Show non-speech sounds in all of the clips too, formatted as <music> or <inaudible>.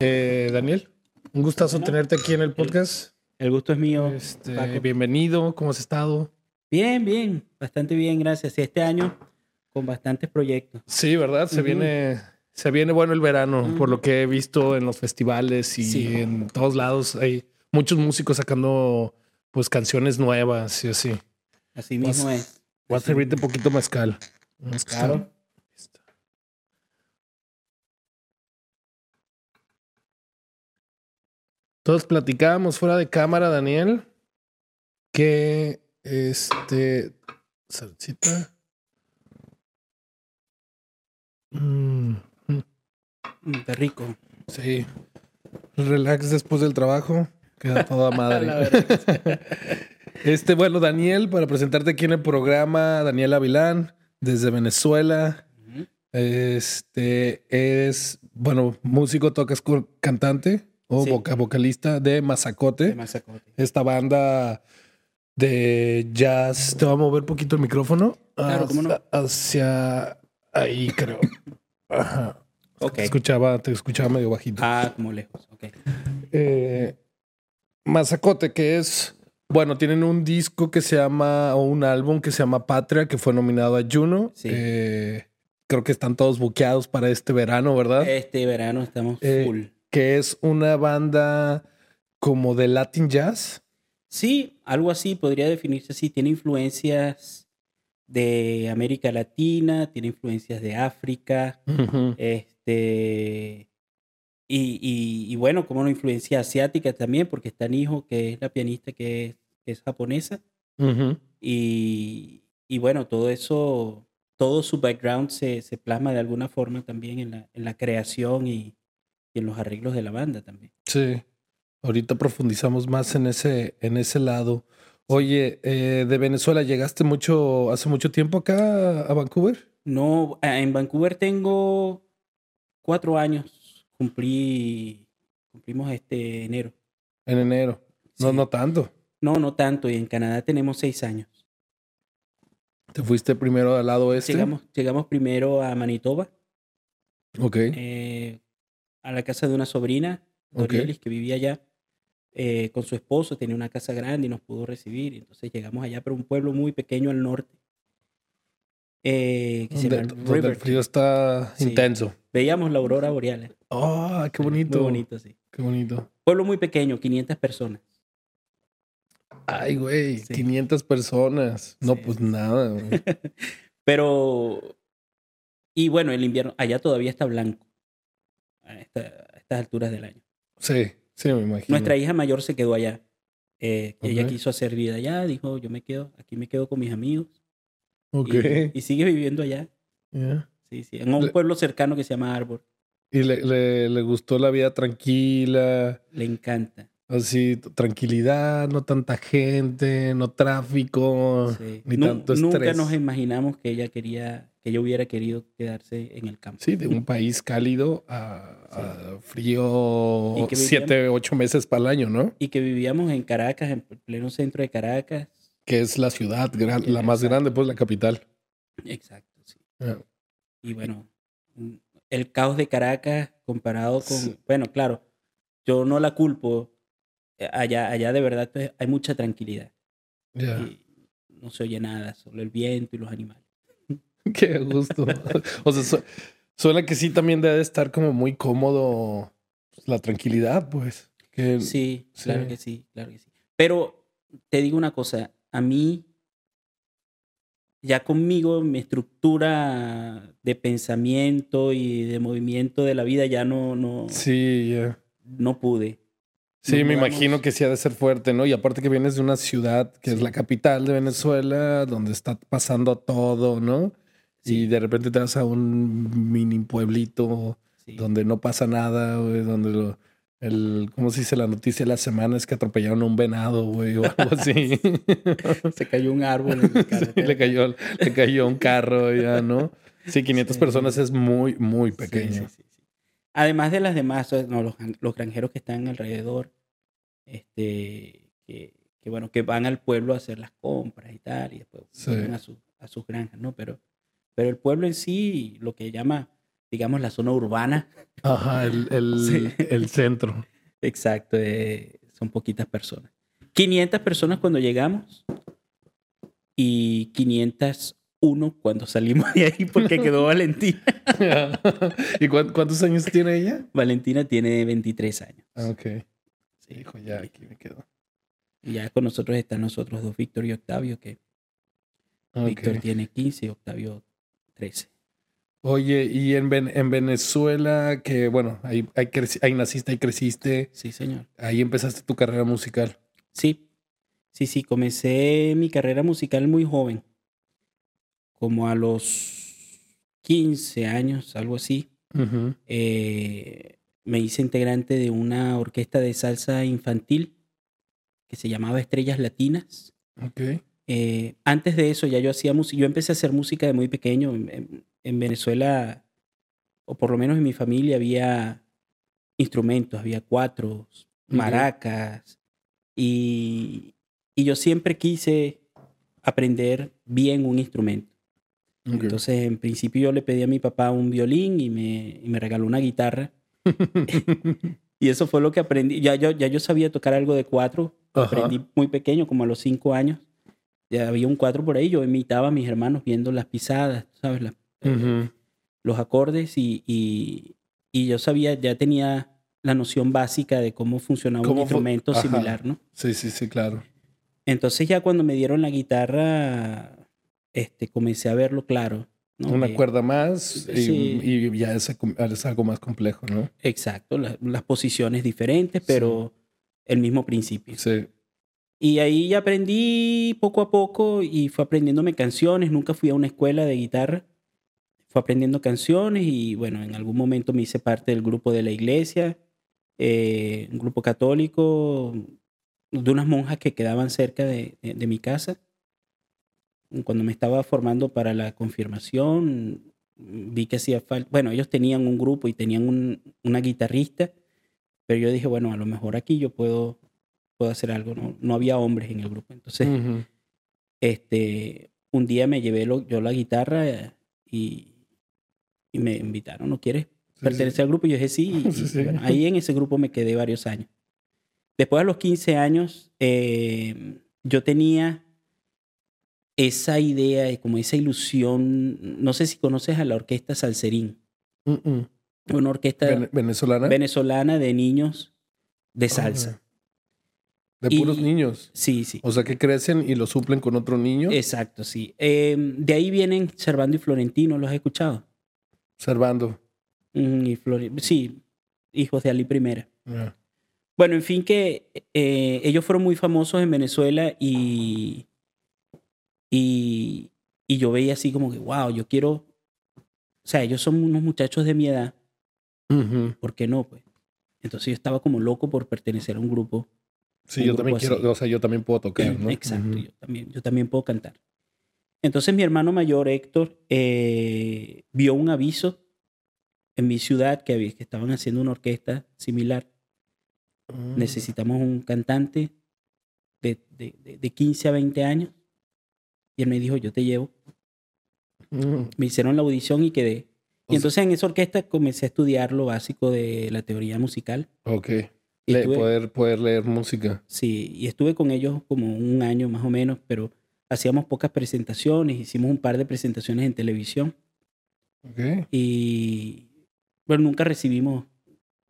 Eh, Daniel, un gustazo tenerte aquí en el podcast. El gusto es mío. Este, bienvenido, ¿cómo has estado? Bien, bien, bastante bien, gracias. Y este año con bastantes proyectos. Sí, ¿verdad? Se viene se viene bueno el verano, por lo que he visto en los festivales y en todos lados hay muchos músicos sacando pues canciones nuevas y así. Así mismo es. Voy a servirte un poquito mezcal. mezcal. Claro. Todos platicábamos fuera de cámara, Daniel, que este. Salsita. Mmm. Está rico. Sí. Relax después del trabajo. Queda toda <laughs> madre. <laughs> este, bueno, Daniel, para presentarte aquí en el programa, Daniel Avilán, desde Venezuela. Este es, bueno, músico, tocas cantante o vocalista de Mazacote. Esta banda de jazz. Te va a mover un poquito el micrófono. Claro, ¿cómo no? Hacia ahí, creo. Ajá. Te escuchaba, te escuchaba medio bajito. Ah, como lejos. Ok. Eh, Mazacote, que es. Bueno, tienen un disco que se llama, o un álbum que se llama Patria, que fue nominado a Juno. Sí. Eh, creo que están todos buqueados para este verano, ¿verdad? Este verano estamos eh, full que es una banda como de Latin Jazz. Sí, algo así, podría definirse así. Tiene influencias de América Latina, tiene influencias de África, este, y, bueno, como una influencia asiática también, porque está Nijo, que es la pianista que es, japonesa, y, y, bueno, todo eso, todo su background se, se plasma de alguna forma también en la, en la creación y, y en los arreglos de la banda también. Sí, ahorita profundizamos más en ese, en ese lado. Oye, eh, de Venezuela, ¿llegaste mucho, hace mucho tiempo acá a Vancouver? No, en Vancouver tengo cuatro años. Cumplí, cumplimos este enero. En enero. No, no tanto. No, no tanto. Y en Canadá tenemos seis años. ¿Te fuiste primero al lado este? Llegamos, llegamos primero a Manitoba. Ok. Eh, a la casa de una sobrina, Dorielis, que vivía allá eh, con su esposo, tenía una casa grande y nos pudo recibir. Entonces llegamos allá, pero un pueblo muy pequeño al norte. Eh, donde, el frío está intenso. Veíamos la aurora boreal. ¡Oh, qué bonito! Muy bonito, sí. Qué bonito. Pueblo muy pequeño, 500 personas. Ay, güey, 500 personas. No, pues nada. <laughs> Pero, y bueno, el invierno, allá todavía está blanco a, estas alturas del año. Sí, sí, me imagino. Nuestra hija mayor se quedó allá. Eh, Ella quiso hacer vida allá, dijo, yo me quedo, aquí me quedo con mis amigos. Ok. Y, sigue viviendo allá. Sí, sí, en un pueblo cercano que se llama Arbor. ¿Y le, le, le, gustó la vida tranquila? Le encanta. Así, tranquilidad, no tanta gente, no tráfico, ni tanto estrés. Nunca nos imaginamos que ella quería yo hubiera querido quedarse en el campo. Sí, de un país cálido a, <laughs> frío siete, ocho meses para el año, ¿no? Y que vivíamos en Caracas, en pleno centro de Caracas. Que es la ciudad, la más grande, pues la capital. Exacto, sí. Y bueno, el caos de Caracas comparado con, bueno, claro, yo no la culpo. Eh, allá, allá de verdad pues, hay mucha tranquilidad. no se oye nada, solo el viento y los animales. <laughs> Qué gusto. <laughs> o sea, suena que sí también debe estar como muy cómodo pues, la tranquilidad, pues. sí, claro que sí, claro que sí. Pero te digo una cosa, a mí, ya conmigo, mi estructura de pensamiento y de movimiento de la vida ya no, no, sí, ya. no pude. Sí, me imagino que sí ha de ser fuerte, ¿no? Y aparte que vienes de una ciudad que es la capital de Venezuela, donde está pasando todo, ¿no? Y de repente te vas a un mini pueblito donde no pasa nada, güey, donde lo, el, ¿cómo se dice la noticia de la semana? Es que atropellaron a un venado, güey, o algo así. <laughs> se cayó un árbol. En <laughs> le, cayó, le cayó un carro, ya, ¿no? Sí, 500 personas es muy, muy pequeño. Además de las demás, no, los, los, granjeros que están alrededor, este, que, que, bueno, que van al pueblo a hacer las compras y tal, y después van a, su, a sus granjas, ¿no? Pero pero el pueblo en sí, lo que llama digamos, la zona urbana. Ajá, el, el, <laughs> el centro. Exacto, eh, son poquitas personas. 500 personas cuando llegamos y 501 cuando salimos de ahí porque <laughs> quedó Valentina. ¿Y cuántos años tiene ella? Valentina tiene 23 años. Ah, ok. Sí. Hijo, ya aquí me quedo. Y ya con nosotros están nosotros dos, Víctor y Octavio, que Víctor tiene 15 y Octavio 13. Oye, y en, en Venezuela, que bueno, ahí, ahí, naciste, ahí creciste. Sí, señor. Ahí empezaste tu carrera musical. Sí, sí, sí, comencé mi carrera musical muy joven, como a los 15 años, algo así. Eh, me hice integrante de una orquesta de salsa infantil que se llamaba Estrellas Latinas. Okay. Eh, antes de eso ya yo hacía música, yo empecé a hacer música de muy pequeño. En, Venezuela, o por lo menos en mi familia, había instrumentos, había cuatro, maracas, y, y, yo siempre quise aprender bien un instrumento. Entonces, en principio yo le pedí a mi papá un violín y me, y me regaló una guitarra. <laughs> <laughs> y eso fue lo que aprendí. Ya yo, ya yo sabía tocar algo de cuatro. Aprendí muy pequeño, como a los cinco años ya había un cuatro por ahí, yo imitaba a mis hermanos viendo las pisadas, ¿sabes? los acordes y, y, y, yo sabía, ya tenía la noción básica de cómo funcionaba un instrumento similar, ¿no? Sí, sí, sí, claro. Entonces ya cuando me dieron la guitarra, este, comencé a verlo claro. ¿no? Una cuerda más y, y ya es, es, algo más complejo, ¿no? Exacto, las posiciones diferentes, pero el mismo principio. Sí. Y ahí aprendí poco a poco y fue aprendiéndome canciones. Nunca fui a una escuela de guitarra. Fue aprendiendo canciones y bueno, en algún momento me hice parte del grupo de la iglesia, eh, un grupo católico, de unas monjas que quedaban cerca de, de, mi casa. Cuando me estaba formando para la confirmación, vi que hacía falta, bueno, ellos tenían un grupo y tenían un, una guitarrista, pero yo dije, bueno, a lo mejor aquí yo puedo puedo hacer algo. No, no había hombres en el grupo. Entonces, este, un día me llevé yo la guitarra y, y, me invitaron, ¿no quieres pertenecer al grupo? Y yo dije sí. <laughs> Y, ahí en ese grupo me quedé varios años. Después a los 15 años, eh, yo tenía esa idea, como esa ilusión, no sé si conoces a la orquesta Salserín. Una orquesta venezolana. venezolana de niños de salsa. De puros niños. Sí, sí. O sea que crecen y lo suplen con otro niño. Exacto, sí. Em, de ahí vienen Servando y Florentino, ¿los has escuchado? Servando. y sí, hijos de Ali Primera. Bueno, en fin, que eh, ellos fueron muy famosos en Venezuela y, y, y yo veía así como que, wow, yo quiero. O sea, ellos son unos muchachos de mi edad. ¿Por qué no? Pues? Entonces yo estaba como loco por pertenecer a un grupo Sí, yo también quiero, o sea, yo también puedo tocar, <clears throat> ¿no? Exacto, yo, también, yo también puedo cantar. Entonces mi hermano mayor, Héctor, eh, vio un aviso en mi ciudad que, había, que estaban haciendo una orquesta similar. Ah. Necesitamos un cantante de, de, de, 15 a 20 años. Y él me dijo, yo te llevo. Mm. Me hicieron la audición y quedé. Y entonces en esa orquesta comencé a estudiar lo básico de la teoría musical. Ok poder, poder leer música. Sí, y estuve con ellos como un año más o menos, pero hacíamos pocas presentaciones, hicimos un par de presentaciones en televisión. Okay. Y bueno, nunca recibimos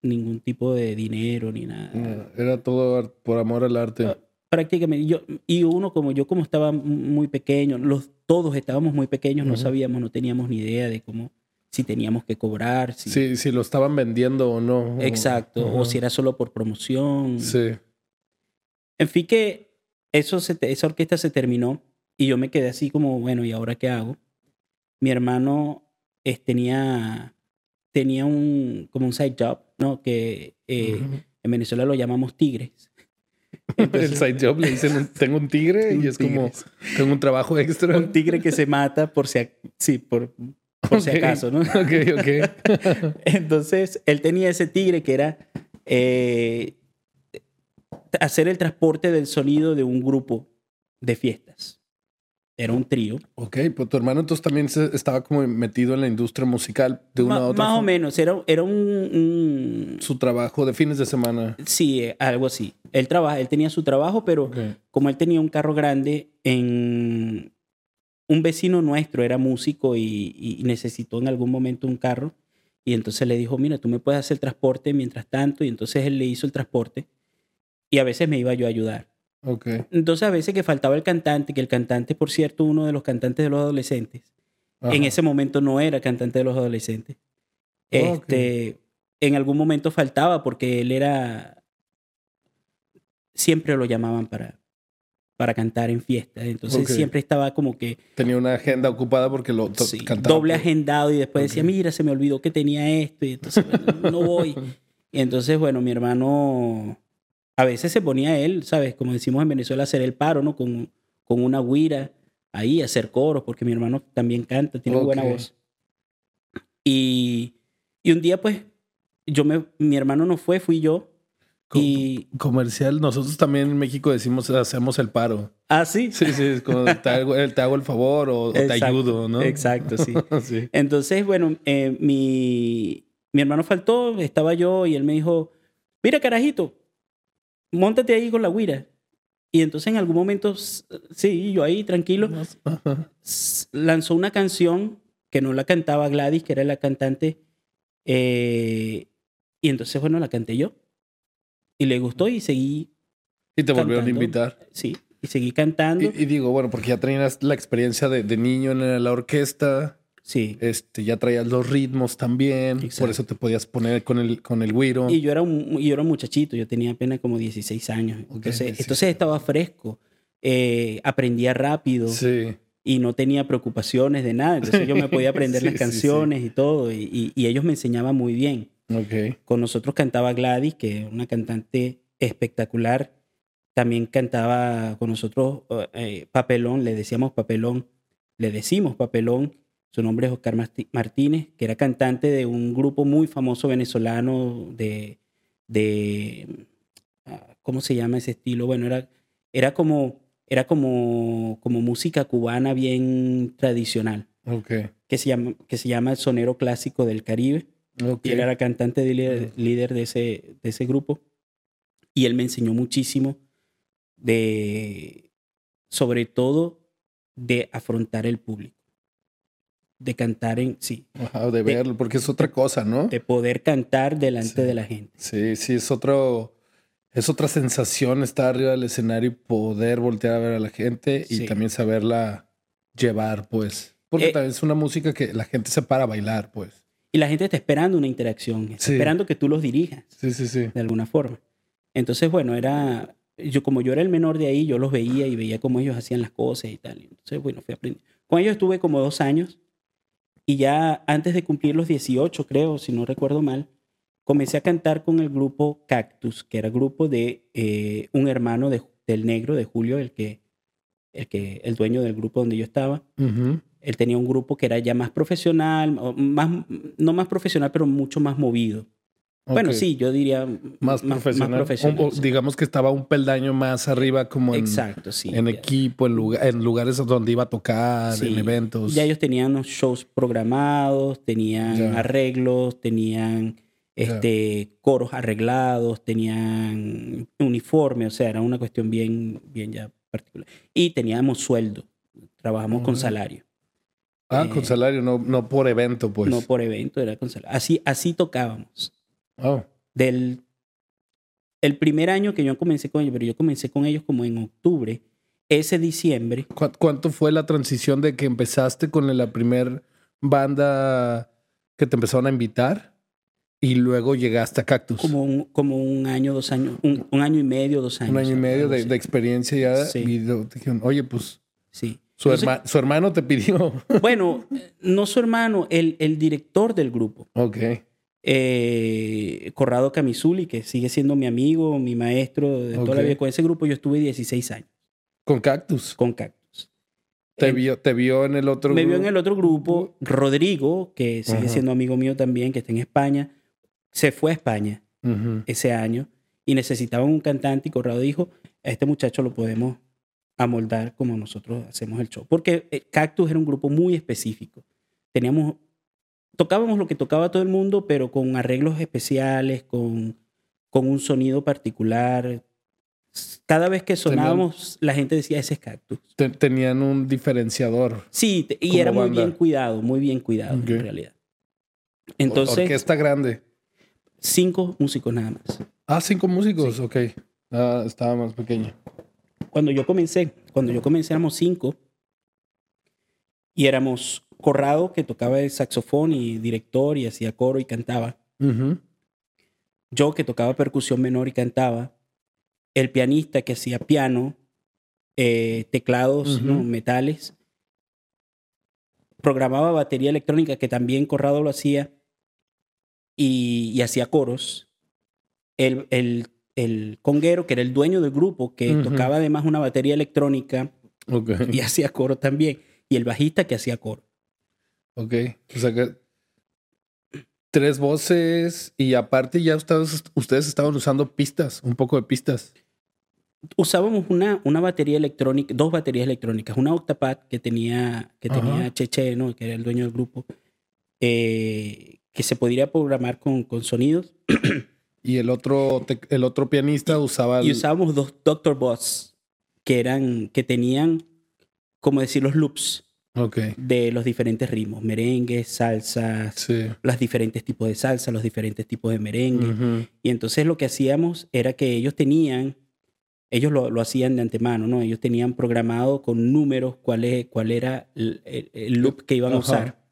ningún tipo de dinero ni nada. era todo por amor al arte. Ah, prácticamente. Yo, y uno como yo, como estaba muy pequeño, los, todos estábamos muy pequeños, no sabíamos, no teníamos ni idea de cómo si teníamos que cobrar. Si, si lo estaban vendiendo o no. Exacto, o si era solo por promoción. Sí. En fin, que eso esa orquesta se terminó y yo me quedé así como, bueno, ¿y ahora qué hago? Mi hermano tenía, tenía un, como un side job, ¿no? Que eh, en Venezuela lo llamamos tigres. <laughs> el side job le dicen, <laughs> tengo un tigre y es como, tengo un trabajo <laughs> extra. Un tigre que se mata por si, sí, por, <laughs> por si acaso, ¿no? <laughs> Ok, ok. <laughs> Entonces, él tenía ese tigre que era eh, hacer el transporte del sonido de un grupo de fiestas. Era un trío. Ok, pues tu hermano entonces también estaba como metido en la industria musical de una u otra Más o menos, era, era un, Su trabajo de fines de semana. Sí, algo así. Él, trabaja, él tenía su trabajo, pero como él tenía un carro grande, en un vecino nuestro era músico y, y, necesitó en algún momento un carro. Y entonces le dijo, mira, tú me puedes hacer el transporte mientras tanto. Y entonces él le hizo el transporte. Y a veces me iba yo a ayudar. Entonces a veces que faltaba el cantante, que el cantante, por cierto, uno de los cantantes de los adolescentes, en ese momento no era cantante de los adolescentes. Este, en algún momento faltaba porque él era, siempre lo llamaban para, para cantar en fiestas. Entonces siempre estaba como que... Tenía una agenda ocupada porque lo cantaba. Doble agendado y después decía, mira, se me olvidó que tenía esto y entonces no voy. <laughs> Y entonces, bueno, mi hermano a veces se ponía él, ¿sabes? Como decimos en Venezuela, hacer el paro, ¿no? Con, con una guira ahí, hacer coros, porque mi hermano también canta, tiene buena voz. Y, y, un día, pues, yo me, mi hermano no fue, fui yo. Y... Comercial, nosotros también en México decimos, hacemos el paro. Ah, sí. Sí, sí, es como te hago, te hago el favor o, te ayudo, ¿no? Exacto, <laughs> sí. Entonces, bueno, eh, mi, mi hermano faltó, estaba yo y él me dijo, mira, carajito, montate ahí con la guira. Y entonces en algún momento, sí, yo ahí tranquilo, lanzó una canción que no la cantaba Gladys, que era la cantante. Eh, y entonces, bueno, la canté yo. Y le gustó y seguí. ¿Y te volvieron a invitar? Sí, y seguí cantando. Y, digo, bueno, porque ya tenías la experiencia de, de niño en la orquesta. Sí. Este, ya traías los ritmos también. Por eso te podías poner con el, con el güiro. Y yo era un, yo era un muchachito, yo tenía apenas como 16 años. Entonces, entonces estaba fresco. Eh, aprendía rápido. Sí. Y no tenía preocupaciones de nada. Entonces yo me podía <laughs> aprender las canciones y todo. Y, y, ellos me enseñaban muy bien. Okay. Con nosotros cantaba Gladys, que es una cantante espectacular. También cantaba con nosotros eh, Papelón, le decíamos Papelón, le decimos Papelón su nombre es Oscar Martínez, que era cantante de un grupo muy famoso venezolano de, de ah, ¿cómo se llama ese estilo? Bueno, era, era como era como, como música cubana bien tradicional. Okay. Que se llama, que se llama el sonero clásico del Caribe. Okay. Y él era cantante de líder, líder, de, ese, de ese grupo. Y él me enseñó muchísimo de, sobre todo, de afrontar el público de cantar en sí. de verlo, porque es otra cosa, ¿no? De poder cantar delante de la gente. Sí, sí, es otro, es otra sensación estar arriba del escenario y poder voltear a ver a la gente y también saberla llevar, pues. Porque eh, también es una música que la gente se para a bailar, pues. Y la gente está esperando una interacción, está esperando que tú los dirijas. Sí, sí, sí. De alguna forma. Entonces, bueno, era, yo como yo era el menor de ahí, yo los veía y veía cómo ellos hacían las cosas y tal. Entonces, bueno, fui aprendiendo. Con ellos estuve como dos años y ya antes de cumplir los 18, creo, si no recuerdo mal, comencé a cantar con el grupo Cactus, que era grupo de eh, un hermano de, del negro, de Julio, el que, el que, el dueño del grupo donde yo estaba. Él tenía un grupo que era ya más profesional, más, no más profesional, pero mucho más movido. Bueno, sí, yo diría más, profesional. digamos que estaba un peldaño más arriba como en, Exacto, sí, en equipo, en, en, lugares donde iba a tocar, en eventos. Ya ellos tenían unos shows programados, tenían arreglos, tenían este, coros arreglados, tenían uniforme, o sea, era una cuestión bien, bien ya particular. Y teníamos sueldo, trabajamos con salario. Ah, con eh, salario, no, no por evento, pues. No por evento, era con salario. Así, así tocábamos. Oh. Del el primer año que yo comencé con ellos, pero yo comencé con ellos como en octubre, ese diciembre. ¿Cuánto fue la transición de que empezaste con la primer banda que te empezaron a invitar y luego llegaste a Cactus? Como un, como un año, dos años, un, año y medio, dos años. Un año y medio de, experiencia ya. Sí. Y dijeron, oye, pues. Sí. Su, su, hermano te pidió. <laughs> Bueno, no su hermano, el, el director del grupo. Ok eh, Corrado Camisuli, que sigue siendo mi amigo, mi maestro de toda la vida. Con ese grupo yo estuve 16 años. ¿Con Cactus? Con Cactus. ¿Te, vio, ¿Te vio en el otro grupo? Me vio en el otro grupo. Rodrigo, que sigue siendo amigo mío también, que está en España, se fue a España ese año y necesitaba un cantante y Corrado dijo, a este muchacho lo podemos a moldar como nosotros hacemos el show. Porque eh, Cactus era un grupo muy específico. Teníamos, tocábamos lo que tocaba todo el mundo, pero con arreglos especiales, con, con un sonido particular. Cada vez que sonábamos, la gente decía, ese es Cactus. tenían un diferenciador. Sí, y era muy bien cuidado, muy bien cuidado en realidad. Entonces, orquesta grande. Cinco músicos nada más. Ah, cinco músicos, ok. Ah, estaba más pequeño cuando yo comencé, cuando yo comencé éramos cinco y éramos Corrado, que tocaba el saxofón y director y hacía coro y cantaba. Yo, que tocaba percusión menor y cantaba. El pianista, que hacía piano, eh, teclados, metales. Programaba batería electrónica, que también Corrado lo hacía. Y, hacía coros. El, el el conguero, que era el dueño del grupo, que tocaba además una batería electrónica <laughs> y hacía coro también. Y el bajista que hacía coro. Ok. O sea que tres voces y aparte ya ustedes, ustedes estaban usando pistas, un poco de pistas. Usábamos una, una batería electrónica, dos baterías electrónicas, una Octapad que tenía, que tenía Cheche, ¿no? que era el dueño del grupo, eh, que se podría programar con, con sonidos. <clears throat> Y el otro, el otro pianista usaba... Y usábamos dos Doctor Boss que eran, que tenían, como decir, los loops de los diferentes ritmos, merengues, salsas, los diferentes tipos de salsa, los diferentes tipos de merengue. Y entonces lo que hacíamos era que ellos tenían, ellos lo, lo, hacían de antemano, ¿no? Ellos tenían programado con números cuál, es, cuál era el, loop que iban a usar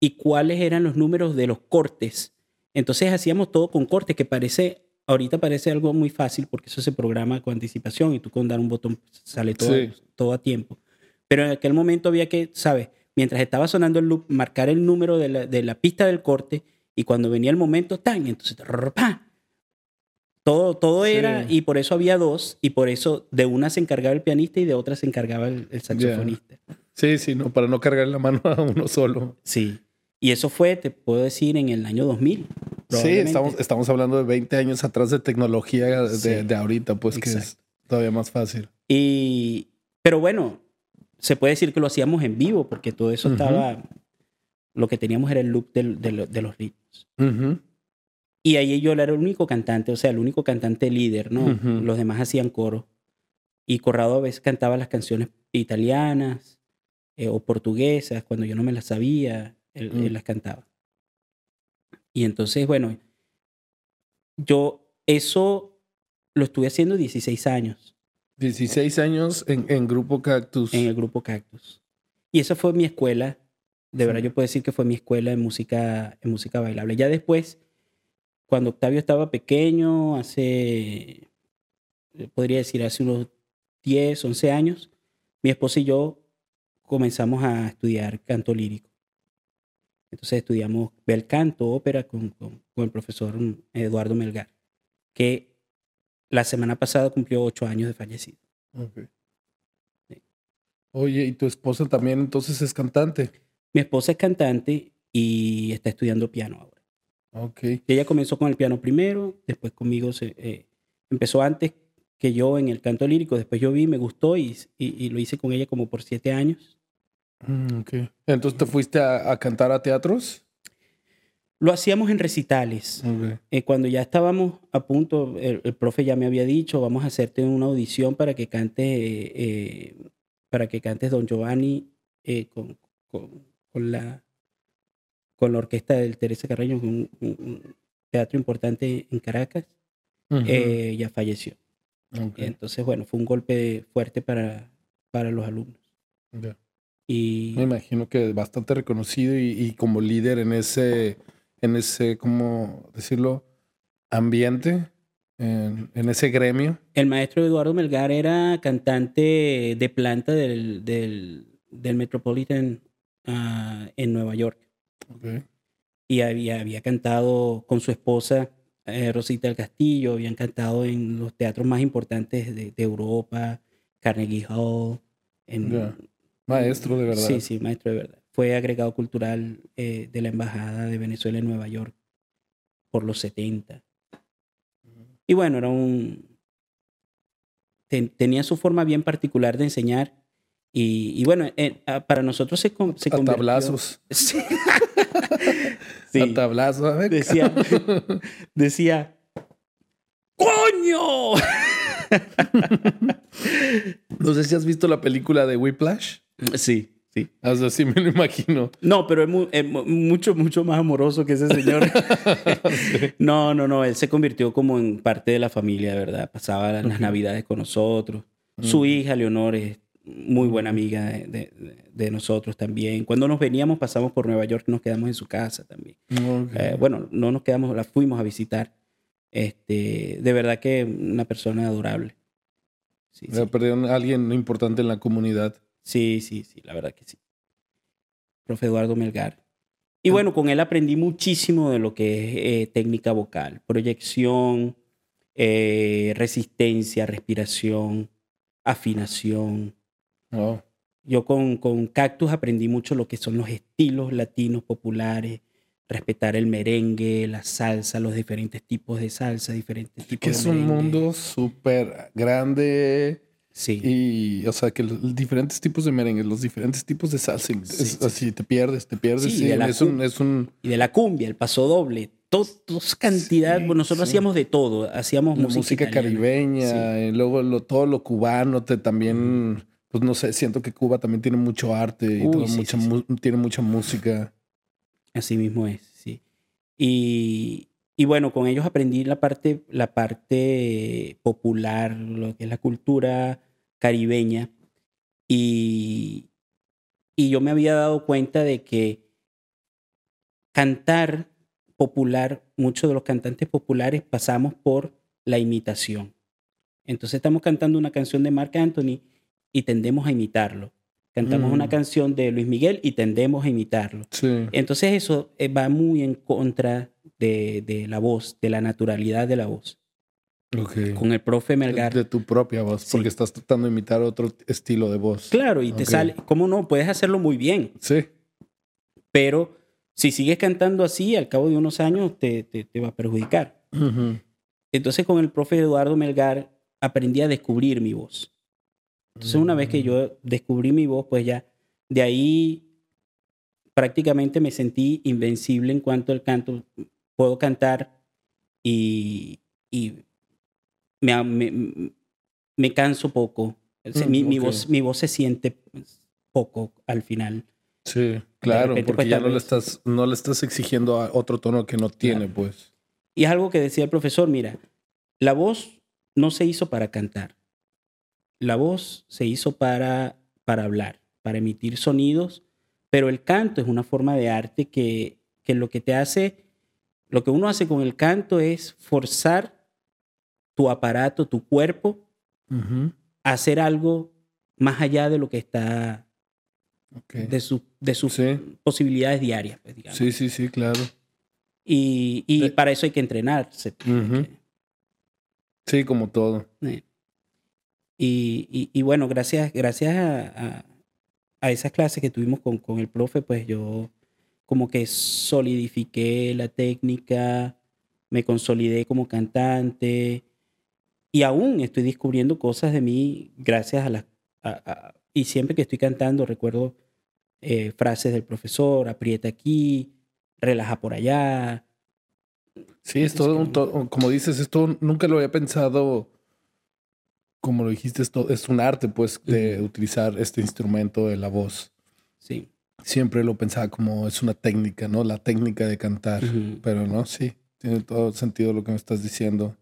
y cuáles eran los números de los cortes entonces hacíamos todo con corte, que parece, ahorita parece algo muy fácil porque eso se programa con anticipación y tú con dar un botón sale todo, todo a tiempo. Pero en aquel momento había que, ¿sabes? Mientras estaba sonando el loop, marcar el número de la, de la pista del corte y cuando venía el momento, tan, entonces, ¡pah! Todo, todo era, y por eso había dos, y por eso de una se encargaba el pianista y de otra se encargaba el, saxofonista. Sí, sí, no, para no cargar la mano a uno solo. Sí. Y eso fue, te puedo decir, en el año 2000. Sí, estamos, estamos hablando de 20 años atrás de tecnología de, ahorita, pues que es todavía más fácil. Y, pero bueno, se puede decir que lo hacíamos en vivo porque todo eso estaba, lo que teníamos era el loop de, los ritmos. Y ahí yo era el único cantante, o sea, el único cantante líder, ¿no? Los demás hacían coro. Y Corrado a veces cantaba las canciones italianas eh, o portuguesas cuando yo no me las sabía él, mm. las cantaba. Y entonces, bueno, yo eso lo estuve haciendo 16 años. 16 años en, en Grupo Cactus. En el Grupo Cactus. Y esa fue mi escuela. De verdad, yo puedo decir que fue mi escuela en música, en música bailable. Ya después, cuando Octavio estaba pequeño, hace, podría decir, hace unos 10, 11 años, mi esposa y yo comenzamos a estudiar canto lírico. Entonces estudiamos bel canto, ópera con, con, el profesor Eduardo Melgar, que la semana pasada cumplió ocho años de fallecido. Oye, ¿y tu esposa también entonces es cantante? Mi esposa es cantante y está estudiando piano ahora. Okay. Ella comenzó con el piano primero, después conmigo se, eh, empezó antes que yo en el canto lírico, después yo vi, me gustó y, y, y, lo hice con ella como por siete años. Mm, Entonces te fuiste a, cantar a teatros. Lo hacíamos en recitales. Eh, cuando ya estábamos a punto, el, profe ya me había dicho, vamos a hacerte una audición para que cante, eh, para que cantes Don Giovanni eh, con, con, la con la orquesta del Teresa Carreño, un, teatro importante en Caracas. ya falleció. Entonces, bueno, fue un golpe fuerte para, para los alumnos. Y... Me imagino que bastante reconocido y, como líder en ese, en ese, ¿cómo decirlo? Ambiente, en, ese gremio. El maestro Eduardo Melgar era cantante de planta del, del, del Metropolitan ah, en Nueva York. Y había, había cantado con su esposa eh, Rosita del Castillo, habían cantado en los teatros más importantes de, Europa, Carnegie Hall, en, Maestro de verdad. Sí, sí, maestro de verdad. Fue agregado cultural eh, de la Embajada de Venezuela en Nueva York por los 70. Y bueno, era un... tenía su forma bien particular de enseñar. Y, bueno, eh, para nosotros se, se a tablazos. <laughs> Sí. A tablazos. Decía, <laughs> decía, ¡Coño! <laughs> no sé si has visto la película de Whiplash. Sí. Sí. Así me lo imagino. No, pero es, mucho, mucho más amoroso que ese señor. <laughs> No, no, no. Él se convirtió como en parte de la familia, ¿verdad? Pasaba las, navidades con nosotros. Su hija, Leonor, es muy buena amiga de, nosotros también. Cuando nos veníamos, pasamos por Nueva York, nos quedamos en su casa también. Eh, bueno, no nos quedamos, la fuimos a visitar. Este, de verdad que una persona adorable. Sí, Perdieron a alguien importante en la comunidad. Sí, sí, sí, la verdad que sí. Profe Eduardo Melgar. Y bueno, con él aprendí muchísimo de lo que es eh, técnica vocal, proyección, eh, resistencia, respiración, afinación. Yo con, con Cactus aprendí mucho lo que son los estilos latinos populares, respetar el merengue, la salsa, los diferentes tipos de salsa, diferentes tipos que es un mundo súper grande Sí. Y, o sea, que los diferentes tipos de merengue, los diferentes tipos de salsa, así te pierdes, te pierdes. Sí, es, un, es, un, Y de la cumbia, el paso doble, todos cantidad. nosotros hacíamos de todo, hacíamos música, caribeña, y luego lo, todo lo cubano, te, también, pues no sé, siento que Cuba también tiene mucho arte y mucha, tiene mucha música. Así mismo es, sí. Y, y bueno, con ellos aprendí la parte, la parte popular, lo que es la cultura caribeña. Y, y yo me había dado cuenta de que cantar popular, muchos de los cantantes populares pasamos por la imitación. Entonces estamos cantando una canción de Marc Anthony y tendemos a imitarlo. Cantamos una mm. canción de Luis Miguel y tendemos a imitarlo. Entonces eso eh, va muy en contra de, la voz, de la naturalidad de la voz. Con el profe Melgar. De, tu propia voz, porque estás tratando de imitar otro estilo de voz. Claro, y te sale, ¿cómo no? Puedes hacerlo muy bien. Sí. Pero si sigues cantando así, al cabo de unos años te, te, va a perjudicar. Entonces con el profe Eduardo Melgar aprendí a descubrir mi voz. Entonces una vez que yo descubrí mi voz, pues ya de ahí prácticamente me sentí invencible en cuanto al canto puedo cantar y, me, me, canso poco. Mm, mi, voz, mi voz se siente poco al final. Sí, claro, porque pues, ya no le, estás, no le estás exigiendo a otro tono que no tiene, pues. Y es algo que decía el profesor, mira, la voz no se hizo para cantar. La voz se hizo para, para hablar, para emitir sonidos, pero el canto es una forma de arte que, que lo que te hace lo que uno hace con el canto es forzar tu aparato, tu cuerpo, a hacer algo más allá de lo que está, de, de sus posibilidades diarias. Pues, sí, sí, sí, claro. Y, para eso hay que entrenarse. Sí, como todo. Y, bueno, gracias, gracias a, a, esas clases que tuvimos con, con el profe, pues yo como que solidifiqué la técnica, me consolidé como cantante y aún estoy descubriendo cosas de mí gracias a las... y siempre que estoy cantando recuerdo eh, frases del profesor, aprieta aquí, relaja por allá. Sí, es todo, un, como dices, esto nunca lo había pensado, como lo dijiste, esto es un arte, pues, de utilizar este instrumento de la voz. Sí siempre lo pensaba como es una técnica, ¿no? La técnica de cantar. Pero no, sí, tiene todo sentido lo que me estás diciendo,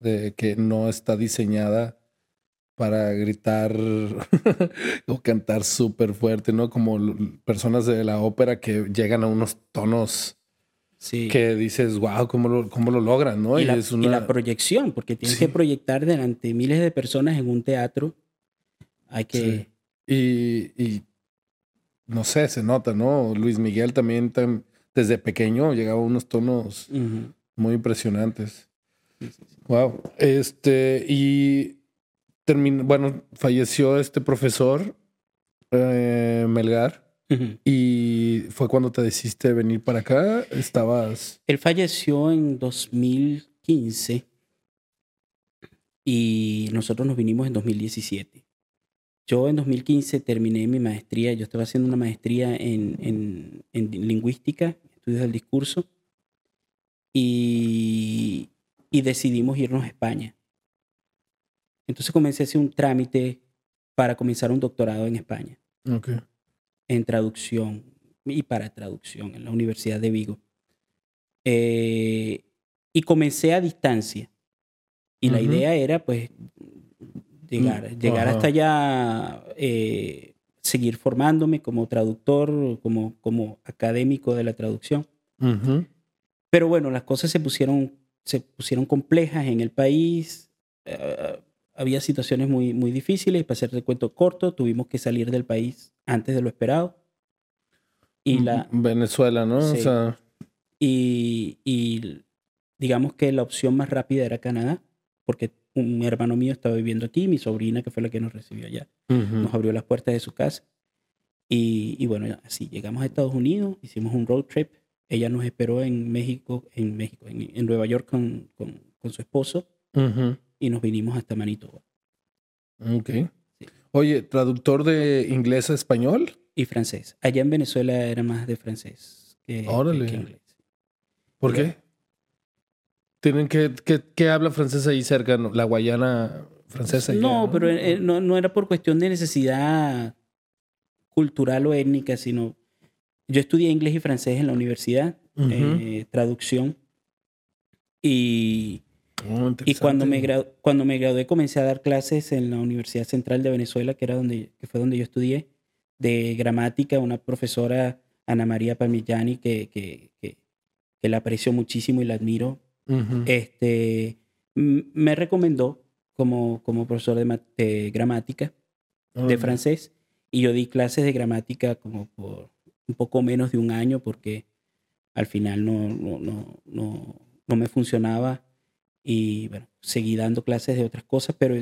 de que no está diseñada para gritar <laughs> o cantar súper fuerte, ¿no? Como personas de la ópera que llegan a unos tonos sí. que dices, wow, ¿cómo lo, cómo lo logran, ¿no? Y, la, es una... y la, proyección, porque tienes que proyectar delante de miles de personas en un teatro. Hay que... Y, y no sé, se nota, ¿no? Luis Miguel también desde pequeño llegaba a unos tonos muy impresionantes. Wow. Este, y terminó, bueno, falleció este profesor, eh, Melgar. Y fue cuando te decidiste venir para acá. Estabas. Él falleció en 2015. y nosotros nos vinimos en 2017. Yo en 2015 terminé mi maestría, yo estaba haciendo una maestría en, en, en lingüística, estudios del discurso, y, y decidimos irnos a España. Entonces comencé a hacer un trámite para comenzar un doctorado en España. Okay. En traducción y para traducción en la Universidad de Vigo. Eh, y comencé a distancia. Y la idea era, pues, llegar, Mm, llegar ajá. hasta allá, eh, seguir formándome como traductor, como, como académico de la traducción. Pero bueno, las cosas se pusieron, se pusieron complejas en el país. eh, había situaciones muy, muy difíciles. Para hacerte el cuento corto, tuvimos que salir del país antes de lo esperado. Y, la, Venezuela, ¿no? O Sí. sea, y, y digamos que la opción más rápida era Canadá, porque un hermano mío estaba viviendo aquí, mi sobrina, que fue la que nos recibió allá, ujú. nos abrió las puertas de su casa. Y, y bueno, así llegamos a Estados Unidos, hicimos un road trip. Ella nos esperó en México, en México, en, en Nueva York con, con, con su esposo Ujú. y nos vinimos hasta Manitoba. Ok. Sí. Oye, traductor de inglés a español. Y francés. Allá en Venezuela era más de francés que, Órale. que inglés. ¿Por qué? ¿Tienen que, que, que habla francés ahí cerca? no? La Guayana francesa. No, pero eh, no, no era por cuestión de necesidad cultural o étnica, sino yo estudié inglés y francés en la universidad, eh, traducción, y, Oh, y cuando, me gradu- cuando me gradué comencé a dar clases en la Universidad Central de Venezuela, que, era donde, que fue donde yo estudié, de gramática, una profesora, Ana María Parmigiani, que, que, que, que la aprecio muchísimo y la admiro, Este, me recomendó como, como profesor de, gramática de francés y yo di clases de gramática como por un poco menos de un año porque al final no, no, no, no, no me funcionaba y bueno, seguí dando clases de otras cosas, pero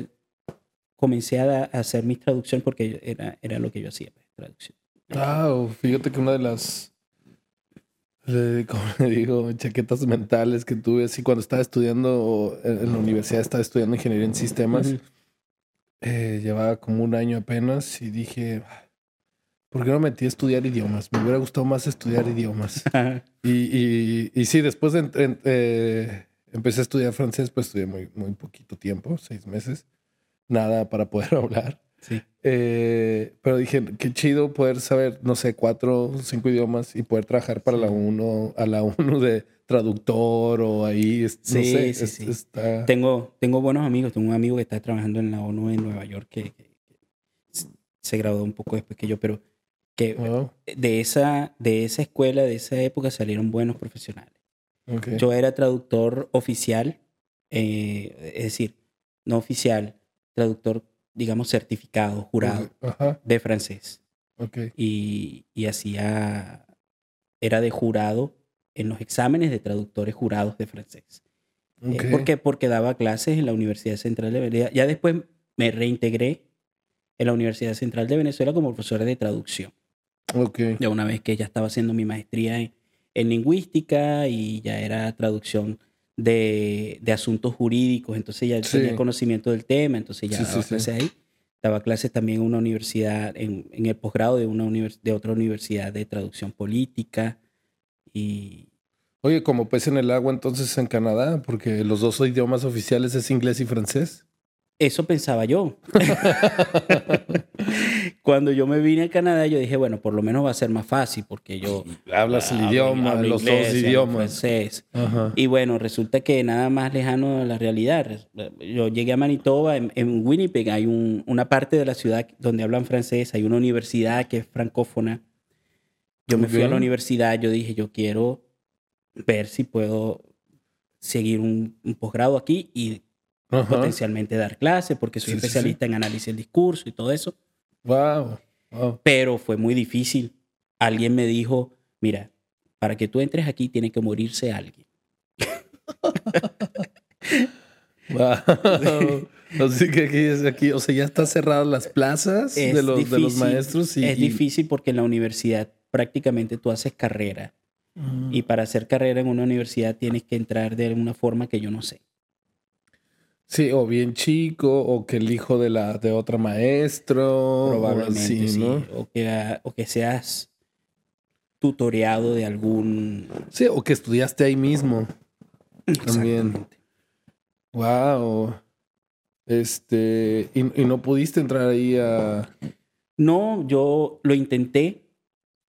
comencé a, hacer mi traducción porque era, era lo que yo hacía, pues, traducción. Ah, fíjate que una de las, ¿cómo le digo? Chaquetas mentales que tuve así cuando estaba estudiando en, la universidad, estaba estudiando ingeniería en sistemas. Eh, llevaba como un año apenas y dije, "Ah, ¿por qué no me metí a estudiar idiomas? Me hubiera gustado más estudiar idiomas. <laughs> Y, y, y sí, después de en- eh, empecé a estudiar francés, pues estudié muy, muy poquito tiempo, seis meses. Nada para poder <laughs> hablar. Sí. Eh, pero dije, qué chido poder saber, no sé, cuatro cinco idiomas y poder trabajar para Sí. la uno, a la uno de traductor o ahí, es- no Sí, sé, sí, es- sí. está... Tengo, tengo buenos amigos, tengo un amigo que está trabajando en la ONU en Nueva York que, que- que se graduó un poco después que yo, pero que Wow, de esa, de esa escuela, de esa época salieron buenos profesionales. ok. Yo era traductor oficial, eh, es decir, no oficial, traductor, digamos, certificado, jurado Ajá, de francés. ok. Y, y hacía, era de jurado en los exámenes de traductores jurados de francés. Eh, ok. ¿Por qué? Porque daba clases en la Universidad Central de Venezuela. Ya después me reintegré en la Universidad Central de Venezuela como profesor de traducción. Ok. Ya una vez que ya estaba haciendo mi maestría en, en lingüística y ya era traducción de, de asuntos jurídicos, entonces ya Sí. tenía conocimiento del tema, entonces ya daba clases ahí. Daba clases también en una universidad, en, en el posgrado de, una univers- de otra universidad de traducción política. Y Oye, como pez en el agua entonces en Canadá, porque los dos idiomas oficiales es inglés y francés. eso pensaba yo. <laughs> <laughs> Cuando yo me vine a Canadá, yo dije, bueno, por lo menos va a ser más fácil porque yo Hablas el hablo- idioma, hablo los inglés, dos idiomas. francés. Y bueno, resulta que nada más lejano a la realidad. Yo llegué a Manitoba, en, en Winnipeg hay un- una parte de la ciudad donde hablan francés, hay una universidad que es francófona. Yo me fui a la universidad, yo dije, yo quiero ver si puedo seguir un, un posgrado aquí y Ajá. potencialmente dar clases, porque soy Sí, sí, sí. especialista en análisis del discurso y todo eso. Wow. wow. Pero fue muy difícil. Alguien me dijo, mira, para que tú entres aquí tiene que morirse alguien. <laughs> Wow. <laughs> Así que aquí es aquí, o sea, ya están cerradas las plazas de los, de los difícil, maestros y es difícil porque en la universidad prácticamente tú haces carrera Mm. y para hacer carrera en una universidad tienes que entrar de una forma que yo no sé. Sí, o bien chico, o que el hijo de la de otra maestro. Probablemente, sí. O, que, o que seas tutoreado de algún. Sí, o que estudiaste ahí mismo. También. Wow. Este. Y, no pudiste entrar ahí a. No, yo lo intenté.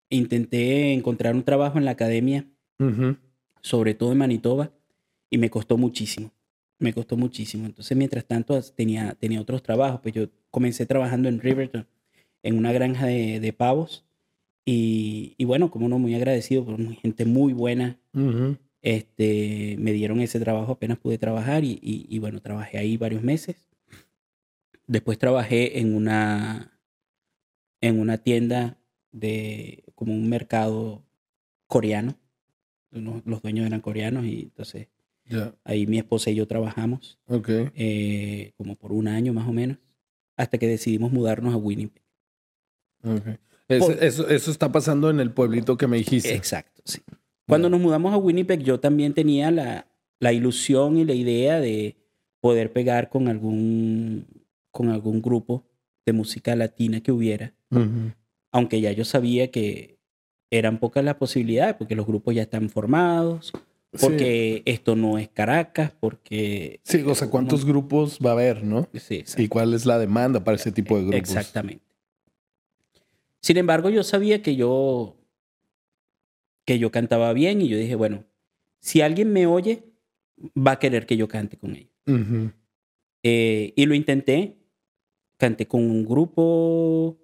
Intenté encontrar un trabajo en la academia, sobre todo en Manitoba, y me costó muchísimo. Me costó muchísimo. Entonces, mientras tanto, tenía, tenía otros trabajos. Pues yo comencé trabajando en Riverton, en una granja de, pavos. Y, bueno, como uno muy agradecido por gente muy buena, este, me dieron ese trabajo, apenas pude trabajar y, y, bueno, trabajé ahí varios meses. Después trabajé en una, en una tienda de como un mercado coreano. Los, dueños eran coreanos y entonces ahí mi esposa y yo trabajamos. Eh, como por un año más o menos, hasta que decidimos mudarnos a Winnipeg. eso, eso, está pasando en el pueblito que me dijiste. Exacto, sí. Cuando nos mudamos a Winnipeg, yo también tenía la, la ilusión y la idea de poder pegar con algún, con algún grupo de música latina que hubiera. Aunque ya yo sabía que eran pocas las posibilidades, porque los grupos ya están formados, porque esto no es Caracas, porque... Sí, o sea, ¿cuántos grupos va a haber, no? Sí, ¿Y cuál es la demanda para ese tipo de grupos? Exactamente. Sin embargo, yo sabía que yo que yo cantaba bien y yo dije, bueno, si alguien me oye, va a querer que yo cante con ellos. Eh, y lo intenté, canté con un grupo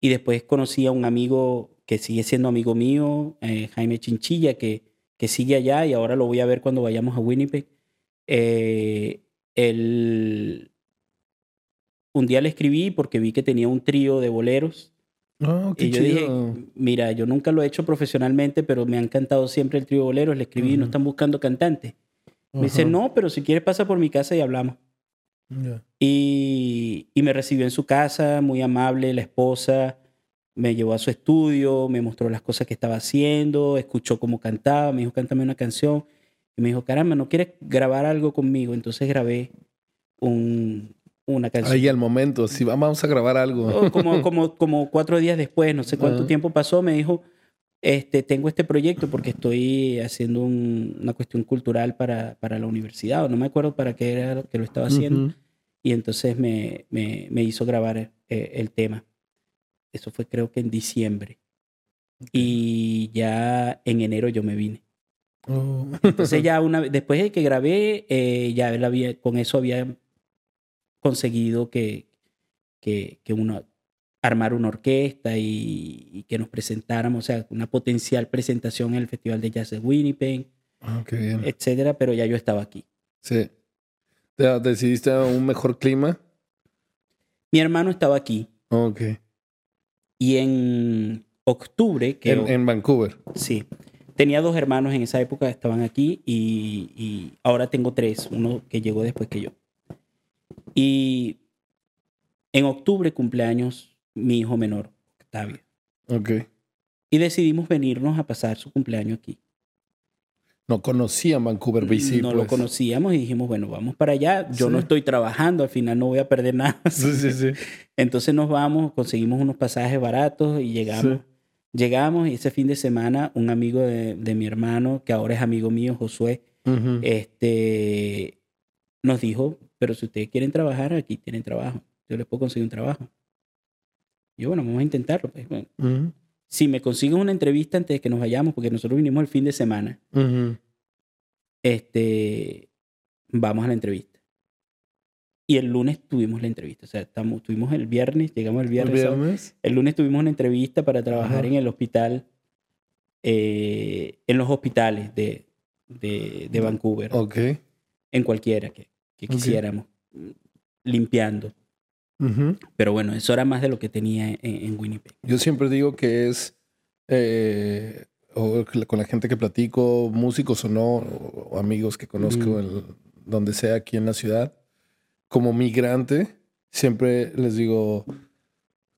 y después conocí a un amigo que sigue siendo amigo mío, eh, Jaime Chinchilla, que, que sigue allá y ahora lo voy a ver cuando vayamos a Winnipeg. Eh, un día le escribí porque vi que tenía un trío de boleros Oh, y yo dije, mira, yo nunca lo he hecho profesionalmente, pero me ha encantado siempre el trío bolero. Le escribí, no están buscando cantantes. Me dice, no, pero si quieres pasa por mi casa y hablamos. Y, y, me recibió en su casa, muy amable, la esposa. Me llevó a su estudio, me mostró las cosas que estaba haciendo, escuchó cómo cantaba, me dijo, cántame una canción. Y me dijo, caramba, ¿no quieres grabar algo conmigo? Entonces grabé un, una canción. Ahí al momento, si vamos a grabar algo. Oh, como, como, como cuatro días después, no sé cuánto tiempo pasó, me dijo, este, tengo este proyecto porque estoy haciendo una cuestión cultural para, para, la universidad, o no me acuerdo para qué era que lo estaba haciendo. Y entonces me, me, me hizo grabar eh, el tema. Eso fue creo que en diciembre. Y ya en enero yo me vine. Oh. <laughs> Entonces ya una después de que grabé, eh, ya había, con eso había conseguido que, que, que uno armar una orquesta y, que nos presentáramos, o sea, una potencial presentación en el Festival de Jazz de Winnipeg, ah, qué bien. etcétera, pero ya yo estaba aquí. Sí. ¿Decidiste un mejor clima? Mi hermano estaba aquí. Ok. Y en octubre... Que en, en Vancouver. Sí. Tenía dos hermanos en esa época, estaban aquí y, y ahora tengo tres, uno que llegó después que yo. Y en octubre cumpleaños mi hijo menor, Octavio. Ok. Y decidimos venirnos a pasar su cumpleaños aquí. No conocían Vancouver BC. No lo pues. conocíamos y dijimos, bueno, vamos para allá. Yo no estoy trabajando, al final no voy a perder nada. <laughs> Sí, sí, sí. Entonces nos vamos, conseguimos unos pasajes baratos y llegamos. Llegamos y ese fin de semana un amigo de, mi hermano, que ahora es amigo mío, Josué, este, nos dijo, pero si ustedes quieren trabajar, aquí tienen trabajo. Yo les puedo conseguir un trabajo. Y yo, bueno, vamos a intentarlo. Pues, si me consiguen una entrevista antes de que nos vayamos, porque nosotros vinimos el fin de semana, este, vamos a la entrevista. Y el lunes tuvimos la entrevista. O sea, estamos, tuvimos el viernes, llegamos el viernes. ¿El, lunes tuvimos una entrevista para trabajar en el hospital, eh, en los hospitales de, de, de Vancouver. Ok. En cualquiera que, que quisiéramos, limpiando. Pero bueno, eso era más de lo que tenía en, Winnipeg. Yo siempre digo que es, eh, con la gente que platico, músicos o no, o amigos que conozco, donde sea aquí en la ciudad, como migrante, siempre les digo,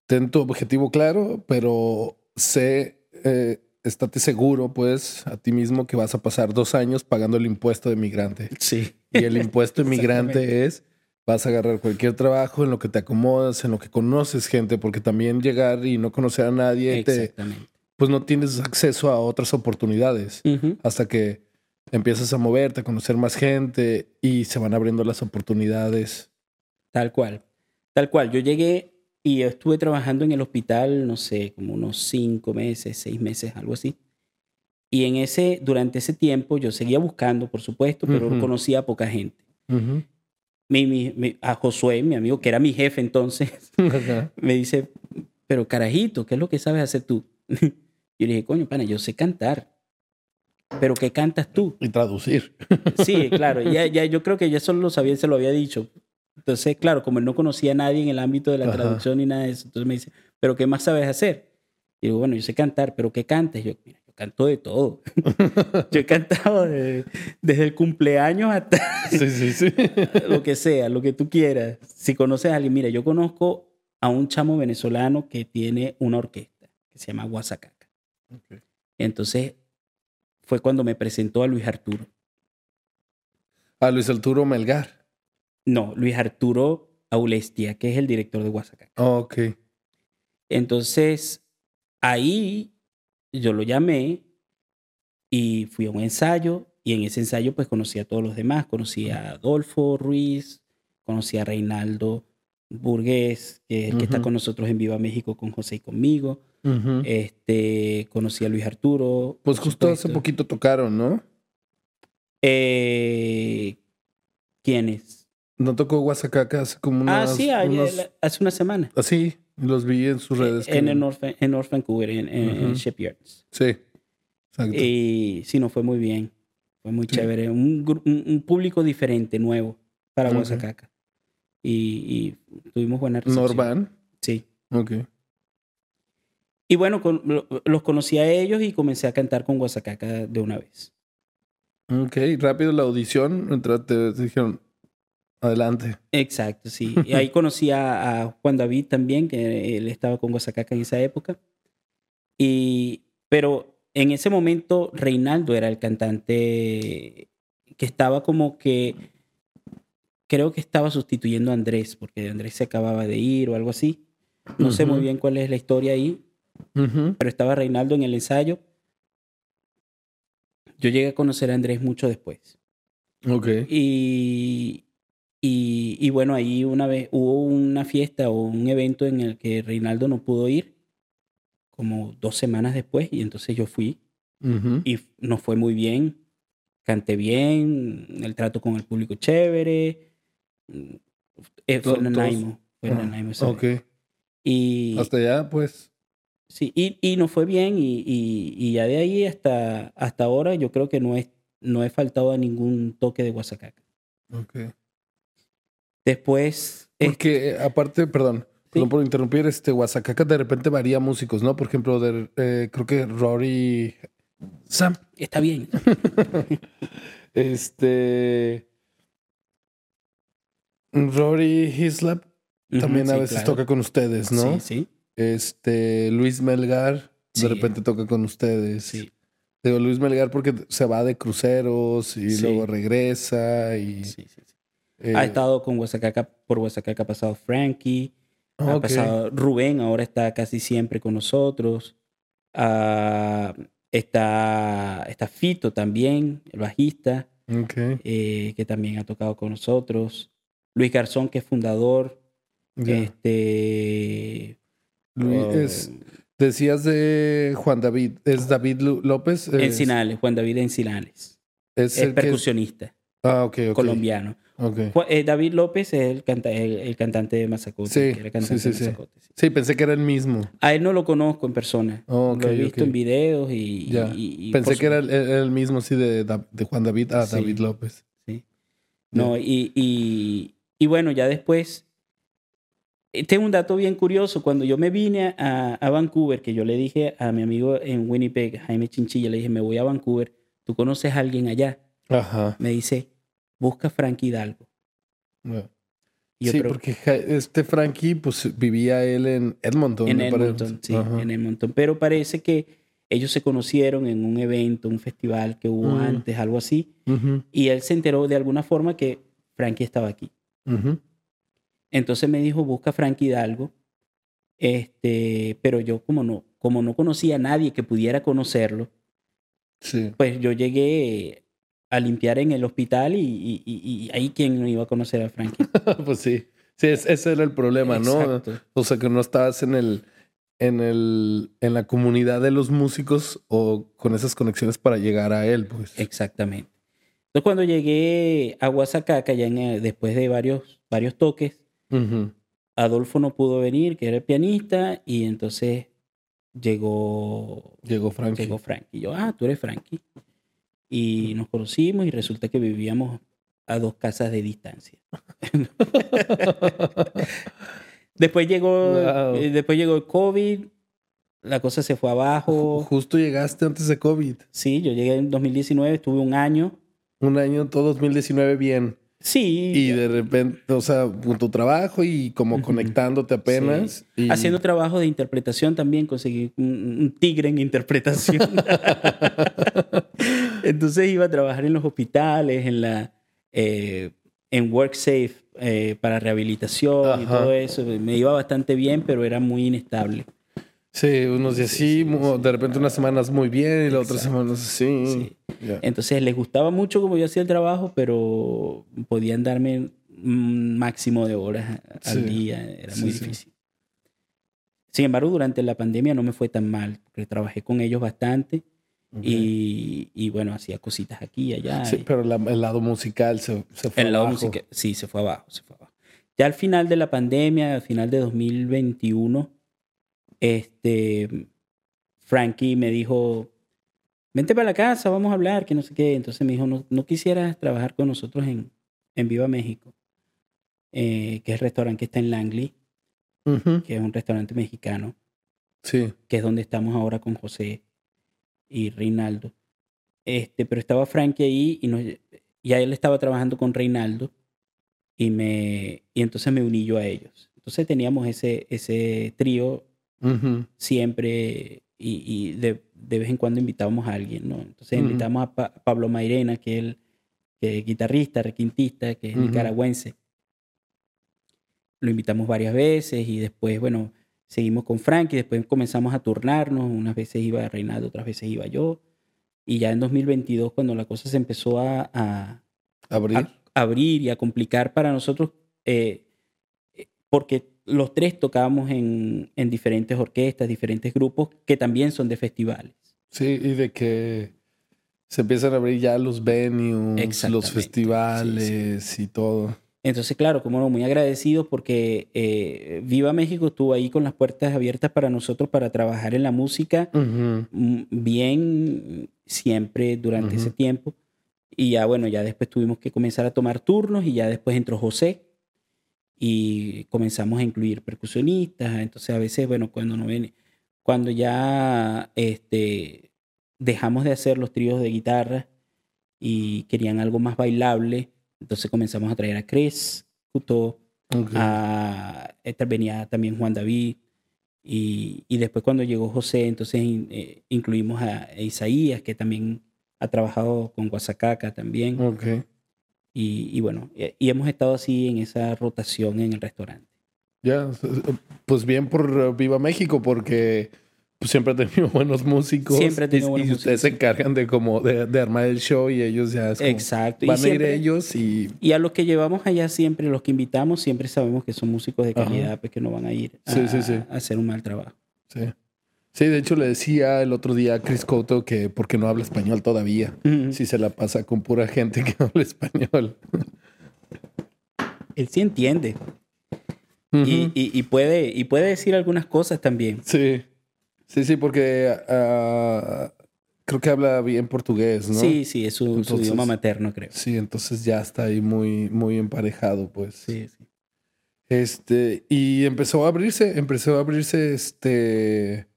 ten tu objetivo claro, pero sé, eh, estate seguro, pues, a ti mismo que vas a pasar dos años pagando el impuesto de migrante. Sí. Y el impuesto <laughs> inmigrante es vas a agarrar cualquier trabajo en lo que te acomodas, en lo que conoces gente, porque también llegar y no conocer a nadie, te, pues no tienes acceso a otras oportunidades hasta que empiezas a moverte, a conocer más gente y se van abriendo las oportunidades. Tal cual, tal cual. Yo llegué y estuve trabajando en el hospital, no sé, como unos cinco meses, seis meses, algo así. Y en ese, durante ese tiempo yo seguía buscando, por supuesto, pero conocía a poca gente. A Josué, mi amigo, que era mi jefe entonces, <laughs> me dice, pero carajito, ¿qué es lo que sabes hacer tú? <laughs> yo le dije, coño, pana, yo sé cantar. Pero ¿qué cantas tú? Y traducir. Sí, <laughs> claro. Ya, ya, yo creo que ya solo lo sabía, se lo había dicho. Entonces, claro, como él no conocía a nadie en el ámbito de la traducción ni nada de eso, entonces me dice, ¿pero qué más sabes hacer? Y digo, bueno, yo sé cantar, ¿pero qué cantas? Yo, mira, yo canto de todo. <laughs> yo he cantado desde el cumpleaños hasta sí, sí, sí. <laughs> lo que sea, lo que tú quieras. Si conoces a alguien, mira, yo conozco a un chamo venezolano que tiene una orquesta que se llama Guasacaca. Entonces, fue cuando me presentó a Luis Arturo. A Luis Arturo Melgar. No, Luis Arturo Aulestia, que es el director de Guasacaca. Oh, ok. Entonces, ahí yo lo llamé y fui a un ensayo y en ese ensayo pues conocí a todos los demás. Conocí a Adolfo Ruiz, conocí a Reinaldo Burgués, que, que está con nosotros en Viva México con José y conmigo. este, conocí a Luis Arturo. Pues justo hace poquito tocaron, ¿no? Eh, ¿Quiénes? No tocó Guasacaca hace como unas... Ah, sí, hace una semana. Ah, sí, los vi en sus redes. En, en, North, en North Vancouver, en, Shipyards. Sí, exacto. Y sí, no, fue muy bien. Fue muy chévere. Un, un, público diferente, nuevo, para Guasacaca. Y, tuvimos buena recepción. ¿Norvan? Sí. Ok. Y bueno, los conocí a ellos y comencé a cantar con Guasacaca de una vez. Ok, rápido la audición. Te dijeron, Adelante. Exacto, sí. <laughs> Y ahí conocí a, Juan David también, que él estaba con Guasacaca en esa época. Y, pero en ese momento Reinaldo era el cantante que estaba como que, creo que estaba sustituyendo a Andrés, porque Andrés se acababa de ir o algo así. No sé muy bien cuál es la historia ahí, pero estaba Reinaldo en el ensayo. Yo llegué a conocer a Andrés mucho después. Ok. Y, y, bueno, ahí una vez hubo una fiesta o un evento en el que Reinaldo no pudo ir, como dos semanas después, y entonces yo fui. Y nos fue muy bien, canté bien, el trato con el público chévere. Eh, fue en Nanaimo. Fue en Nanaimo. Ok. Y, Hasta allá, pues. Sí, y, y nos fue bien, y, y, y, ya de ahí hasta, hasta ahora yo creo que no, es, no he faltado a ningún toque de Guasacaca. Ok. Después. Porque eh, aparte, perdón, perdón por interrumpir, este Oaxaca de repente varía músicos, ¿no? Por ejemplo, de, eh, creo que Rory. Sam. Está bien. <laughs> este. Rory Hislap también a veces toca con ustedes, ¿no? Sí, sí. Este, Luis Melgar de repente toca con ustedes. Sí. Digo, Luis Melgar porque se va de cruceros y luego regresa y... Sí, ha eh, estado con Huasacaca, por Huasacaca ha pasado Frankie, ha pasado Rubén, ahora está casi siempre con nosotros. Ah, está, está Fito también, el bajista, eh, que también ha tocado con nosotros. Luis Garzón, que es fundador. Este. Luis, oh, decías de Juan David, ¿es David López? Encinales, Juan David Encinales. Es, el percusionista. Ah, ok, ok. Colombiano. Eh, David López es el, el, cantante de Mazacote. Sí, sí, sí, sí, pensé que era el mismo. A él no lo conozco en persona. lo he visto en videos y... pensé que era el, mismo, sí, de, de Juan David a David López. Sí. No, y, y, y, bueno, ya después... Eh, tengo un dato bien curioso. Cuando yo me vine a, a Vancouver, que yo le dije a mi amigo en Winnipeg, Jaime Chinchilla, le dije, me voy a Vancouver, ¿tú conoces a alguien allá? Ajá. Me dice, busca Frankie Hidalgo. sí, porque este Frankie, pues vivía él en Edmonton. En Edmonton, sí, en Edmonton. Pero parece que ellos se conocieron en un evento, un festival que hubo antes, algo así. Y él se enteró de alguna forma que Frankie estaba aquí. Entonces me dijo, busca a Frank Hidalgo. Este, pero yo como no, como no conocía a nadie que pudiera conocerlo, pues yo llegué a limpiar en el hospital y, ahí quién no iba a conocer a Frankie. <laughs> pues sí, sí, ese era el problema, ¿no? O sea, que no estabas en el, en el, en la comunidad de los músicos o con esas conexiones para llegar a él, pues. Exactamente. Entonces cuando llegué a Oaxaca, ya después de varios, varios toques, Adolfo no pudo venir, que era el pianista, y entonces llegó... Llegó Frankie. Llegó Frankie. Y yo, ah, tú eres Frankie. Y nos conocimos y resulta que vivíamos a dos casas de distancia. <laughs> después llegó, eh, después llegó el COVID, la cosa se fue abajo. Justo llegaste antes de COVID. Sí, yo llegué en 2019, estuve un año. Un año, todo 2019 bien. Sí. Y de repente, o sea, tu trabajo y como conectándote apenas. Haciendo trabajo de interpretación también, conseguí un, tigre en interpretación. <laughs> <laughs> Entonces iba a trabajar en los hospitales, en la eh, en WorkSafe eh, para rehabilitación y todo eso. Me iba bastante bien, pero era muy inestable. Sí, unos días sí, de repente unas semanas muy bien y las otras semanas sí. Entonces les gustaba mucho como yo hacía el trabajo, pero podían darme un máximo de horas al día, era muy difícil. Sin embargo, durante la pandemia no me fue tan mal, porque trabajé con ellos bastante y, y, bueno, hacía cositas aquí y allá. Sí, pero el lado musical se, se fue el abajo. Lado sí, se fue abajo, se fue abajo. Ya al final de la pandemia, al final de 2021, este, Frankie me dijo, vente para la casa, vamos a hablar, que no sé qué. Entonces me dijo, no, no quisieras trabajar con nosotros en, en Viva México, eh, que es el restaurante que está en Langley, que es un restaurante mexicano. Sí. Que es donde estamos ahora con José y Reinaldo. Este, pero estaba Frankie ahí y, nos, y él estaba trabajando con Reinaldo y, me, y entonces me uní yo a ellos. Entonces teníamos ese, ese trío siempre y, de, vez en cuando invitábamos a alguien, ¿no? Entonces invitamos a Pablo Mairena, que es el guitarrista, requintista, que es nicaragüense. Lo invitamos varias veces y después, bueno, seguimos con Frank y después comenzamos a turnarnos. Unas veces iba Reinaldo, otras veces iba yo. Y ya en 2022, cuando la cosa se empezó a, abrir. abrir y a complicar para nosotros, eh, eh, porque los tres tocábamos en, en, diferentes orquestas, diferentes grupos que también son de festivales. Sí, y de que se empiezan a abrir ya los venues, los festivales y todo. Entonces, claro, como no, muy agradecidos porque eh, Viva México estuvo ahí con las puertas abiertas para nosotros para trabajar en la música mm, bien siempre durante ese tiempo. Y ya, bueno, ya después tuvimos que comenzar a tomar turnos y ya después entró José, y comenzamos a incluir percusionistas. Entonces a veces, bueno, cuando no viene, cuando ya este, dejamos de hacer los tríos de guitarra y querían algo más bailable, entonces comenzamos a traer a Chris, justo a, venía también Juan David. Y, y, después cuando llegó José, entonces eh, incluimos a, Isaías, que también ha trabajado con Guasacaca también. Okay. Y, bueno, y hemos estado así en esa rotación en el restaurante. Ya, pues bien por Viva México, porque pues, siempre ha tenido buenos músicos. Siempre ha tenido y, buenos y ustedes se encargan de como de, armar el show y ellos ya Exacto. van a ir ellos y... Y a los que llevamos allá siempre, los que invitamos, siempre sabemos que son músicos de calidad, pues que no van a ir a, a hacer un mal trabajo. Sí. Sí, de hecho le decía el otro día a Chris Couto que porque no habla español todavía, si se la pasa con pura gente que <laughs> habla español. Él sí entiende. y, puede, y puede decir algunas cosas también. Sí, sí, sí, porque ah, creo que habla bien portugués, ¿no? Sí, sí, es su, idioma materno, creo. Sí, entonces ya está ahí muy, muy emparejado, pues. Sí, sí. Este, y empezó a abrirse, empezó a abrirse este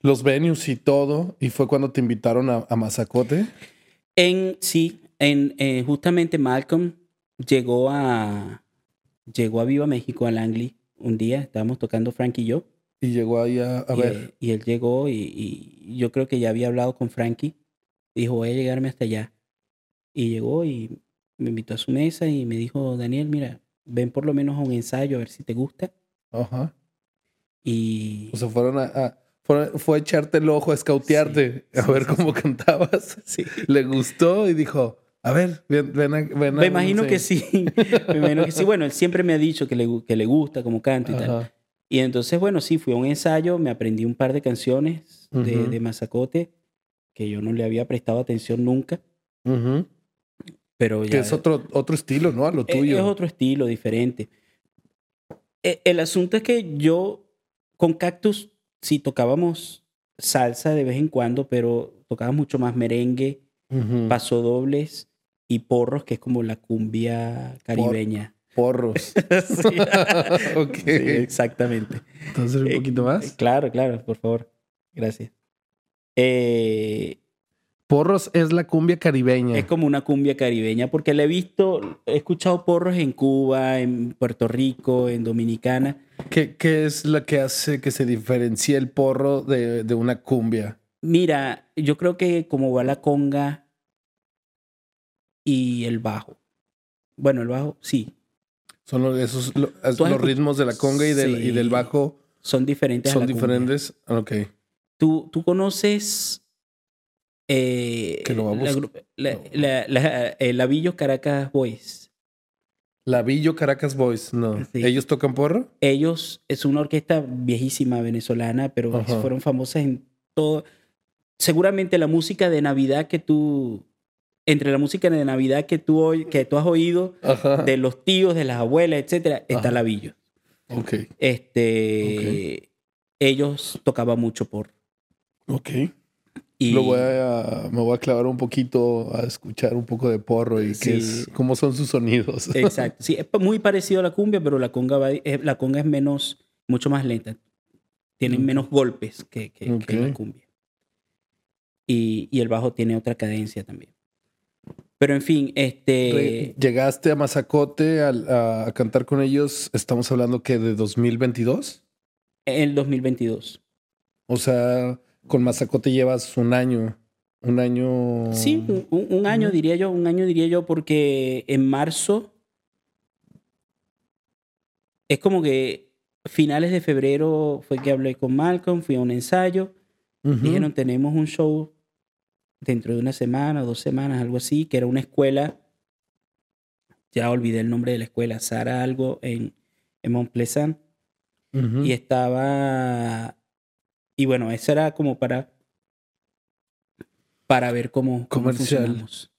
los venues y todo, y fue cuando te invitaron a, a Mazacote. En, sí, en, eh, justamente Malcolm llegó a, llegó a Viva México, a Langley, un día, estábamos tocando Frankie y yo. Y llegó ahí a, ver. y él llegó y, yo creo que ya había hablado con Frankie. Dijo, voy a llegarme hasta allá. Y llegó y me invitó a su mesa y me dijo, Daniel, mira, ven por lo menos a un ensayo a ver si te gusta. Ajá. Y O sea, fueron a, a- fueron- fue a echarte el ojo, a escautearte, Sí, a sí, ver sí, cómo cantabas. <laughs> sí. Le gustó y dijo, a ver, ven, ven, a- ven a Me imagino que ensayo". sí. <laughs> Me imagino que sí. Bueno, él siempre me ha dicho que le, que le gusta como canto y tal. Y entonces, bueno, sí, fui a un ensayo, me aprendí un par de canciones de, de Mazacote que yo no le había prestado atención nunca, pero ya Que es otro, otro estilo, ¿no? A lo es- tuyo. es otro estilo diferente. E- El asunto es que yo con Cactus sí tocábamos salsa de vez en cuando, pero tocaba mucho más merengue, pasodobles y porros, que es como la cumbia caribeña. Porros. <laughs> <laughs> Sí. exactamente. Entonces, un Eh, poquito más. Claro, claro, por favor. Gracias. Eh, Porros es la cumbia caribeña. es como una cumbia caribeña, porque la he visto, he escuchado porros en Cuba, en Puerto Rico, en Dominicana. ¿Qué, qué es lo que hace que se diferencie el porro de, de una cumbia? Mira, yo creo que como va la conga y el bajo. Bueno, el bajo, sí, Son los, esos, lo- los ritmos de la conga y del, y del bajo son diferentes. a son la cumbia. diferentes. Ok. ¿Tú, tú conoces eh, Que lo va a la, Lavillo Caracas Boys? Lavillo Caracas Boys, no. Sí. ¿Ellos tocan porro? Ellos es una orquesta viejísima venezolana, pero Ajá. fueron famosas en todo. Seguramente la música de Navidad que tú, entre la música de Navidad que tú, que tú has oído, Ajá. de los tíos, de las abuelas, etcétera, está. Lavillo. Ok. Este, ellos tocaban mucho por. Ok. Y Lo voy a, me voy a clavar un poquito a escuchar un poco de porro y qué es, cómo son sus sonidos. <laughs> Exacto. Sí, es muy parecido a la cumbia, pero la conga, va- eh, la conga es menos, mucho más lenta. Tienen menos golpes que, que- que la cumbia. Y, y el bajo tiene otra cadencia también. Pero en fin, este. Llegaste a Mazacote a, a cantar con ellos, estamos hablando que de 2022. El 2022. O sea, con Mazacote llevas un año. Un año. Sí, un, año diría yo, un año diría yo, porque en marzo es como que finales de febrero fue que hablé con Malcolm, fui a un ensayo. Dijeron, tenemos un show dentro de una semana, dos semanas, algo así, que era una escuela. Ya olvidé el nombre de la escuela, Sara algo en, en Mont Pleasant. Ujú. Y estaba. Y bueno, eso era como para. Para ver cómo, cómo funcionamos.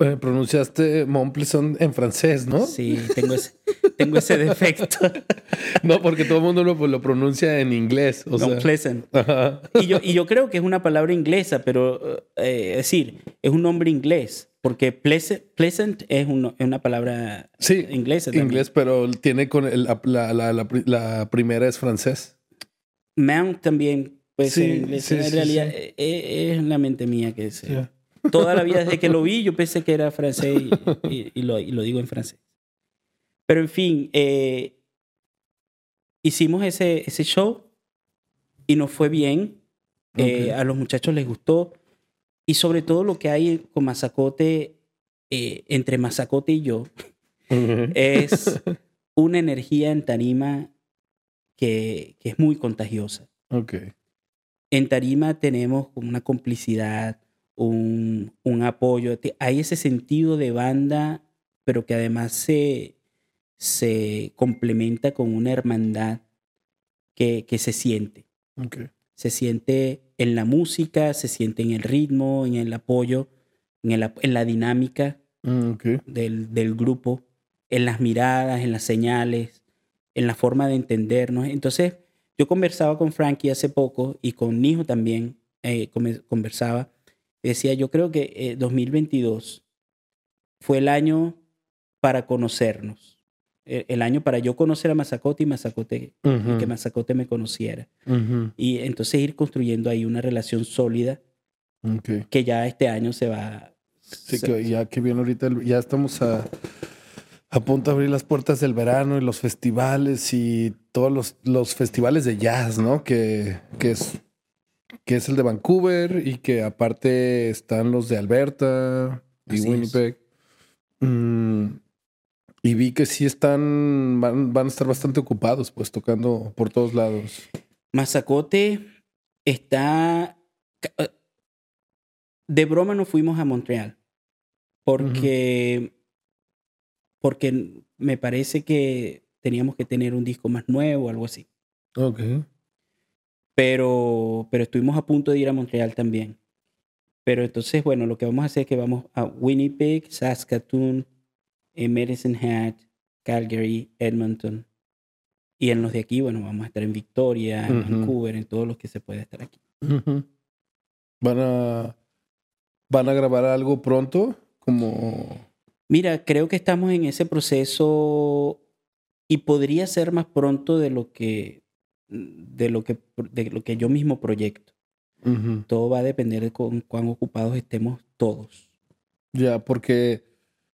Eh, pronunciaste Montpleasant en francés, ¿no? Sí, tengo ese, tengo ese defecto. <laughs> No, porque todo el mundo lo, lo pronuncia en inglés. O Mont sea, Pleasant. ajá. Y yo, y yo creo que es una palabra inglesa, pero eh, es decir, es un nombre inglés, porque pleasant, pleasant es, un- es una palabra Sí, inglesa. también. inglés, pero tiene con el- la, la, la, la pri- la primera es francés. Mount también puede Sí, ser inglés. sí, en realidad sí. eh, eh, es la mente mía que es. eh, Toda la vida desde que lo vi yo pensé que era francés y, y- y lo, y lo digo en francés. Pero en fin, eh, hicimos ese, ese show y nos fue bien. Eh, Ok. a los muchachos les gustó. Y sobre todo lo que hay con Mazacote, eh, entre Mazacote y yo, <laughs> es una energía en tarima que, que es muy contagiosa. Ok. En tarima tenemos una complicidad, un, un apoyo. Hay ese sentido de banda, pero que además se, se complementa con una hermandad que, que se siente. Se siente en la música, se siente en el ritmo, en el apoyo, en, el en la dinámica Mm, del, del grupo, en las miradas, en las señales, en la forma de entendernos. Entonces, yo conversaba con Frankie hace poco y con Nijo también eh, conversaba. Decía, yo creo que eh, 2022 fue el año para conocernos. El, año para yo conocer a Mazacote y Mazacote, y que Mazacote me conociera. Y entonces ir construyendo ahí una relación sólida que ya este año se va... Sí, se- que ya que viene ahorita, el- ya estamos a, a punto de abrir las puertas del verano y los festivales y todos los, los festivales de jazz, ¿no? Que, que, es, que es el de Vancouver y que aparte están los de Alberta y Así. Winnipeg. Mm, Y vi que sí están, van, van a estar bastante ocupados, pues tocando por todos lados. Mazacote está... Eh, de broma nos fuimos a Montreal porque, porque me parece que teníamos que tener un disco más nuevo, algo así. Ok. Pero, pero estuvimos a punto de ir a Montreal también. Pero entonces, bueno, lo que vamos a hacer es que vamos a Winnipeg, Saskatoon, eh, Medicine Hat, Calgary, Edmonton. Y en los de aquí, bueno, vamos a estar en Victoria, en Vancouver, en todos los que se puede estar aquí. ¿Van, a, ¿Van a grabar algo pronto? Como... Mira, creo que estamos en ese proceso y podría ser más pronto de lo que, de lo que, de lo que yo mismo proyecto. Todo va a depender de con, cuán ocupados estemos todos. Ya, porque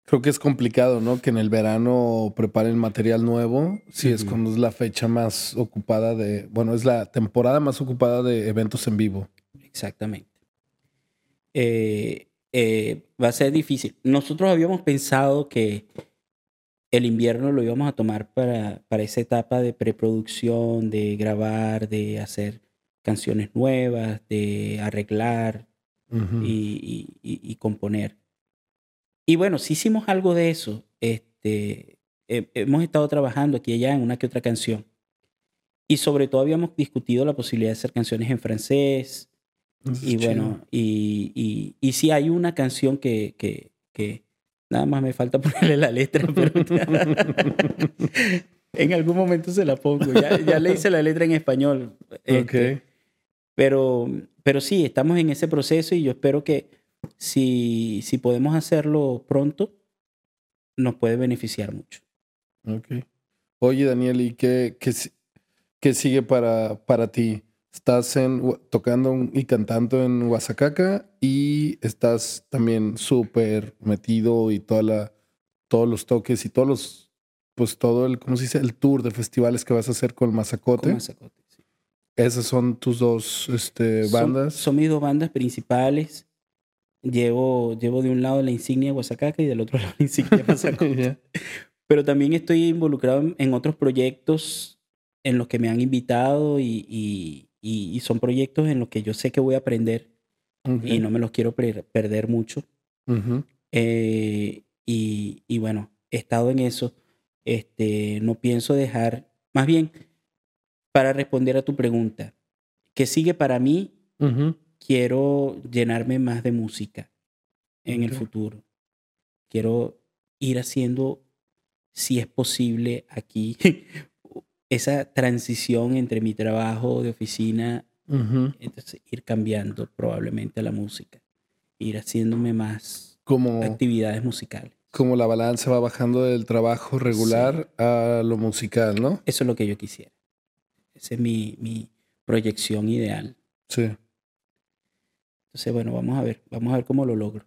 creo que es complicado, ¿no? Que en el verano preparen material nuevo. Si es cuando es la fecha más ocupada de, bueno, es la temporada más ocupada de eventos en vivo. Exactamente. Eh, eh, va a ser difícil. Nosotros habíamos pensado que el invierno lo íbamos a tomar para, para esa etapa de preproducción, de grabar, de hacer canciones nuevas, de arreglar y, componer. Y bueno, sí hicimos algo de eso. Este, hemos estado trabajando aquí y allá en una que otra canción. Y sobre todo habíamos discutido la posibilidad de hacer canciones en francés. y bueno, y, y, sí hay una canción que, que, que, nada más me falta <laughs> ponerle la letra, pero <laughs> en algún momento se la pongo. Ya, ya, le hice la letra en español. Este, pero, pero sí, estamos en ese proceso y yo espero que si, si podemos hacerlo pronto, nos puede beneficiar mucho. Ok. Oye, Daniel, ¿y qué, qué, qué sigue para, para ti? Estás en, tocando y cantando en Oaxaca y estás también súper metido y toda la, todos los toques y todos los, pues todo el, ¿cómo se dice? El tour de festivales que vas a hacer con Mazacote. Con Mazacote. Esas son tus dos este, bandas. Son, mis dos bandas principales. Llevo, llevo de un lado la insignia de Oaxaca y del otro <laughs> lado la insignia de Oaxaca. <laughs> Pero también estoy involucrado en otros proyectos en los que me han invitado y, y, y son proyectos en los que yo sé que voy a aprender y no me los quiero perder mucho. Eh, y, y, bueno, he estado en eso. Este, no pienso dejar, más bien, para responder a tu pregunta, ¿qué sigue para mí? Quiero llenarme más de música en el futuro. Quiero ir haciendo, si es posible, aquí <laughs> esa transición entre mi trabajo de oficina, entonces ir cambiando probablemente la música, ir haciéndome más como, actividades musicales. Como la balanza va bajando del trabajo regular a lo musical, ¿no? Eso es lo que yo quisiera. Esa es mi, mi proyección ideal. Sí. Entonces, bueno, vamos a ver, vamos a ver cómo lo logro.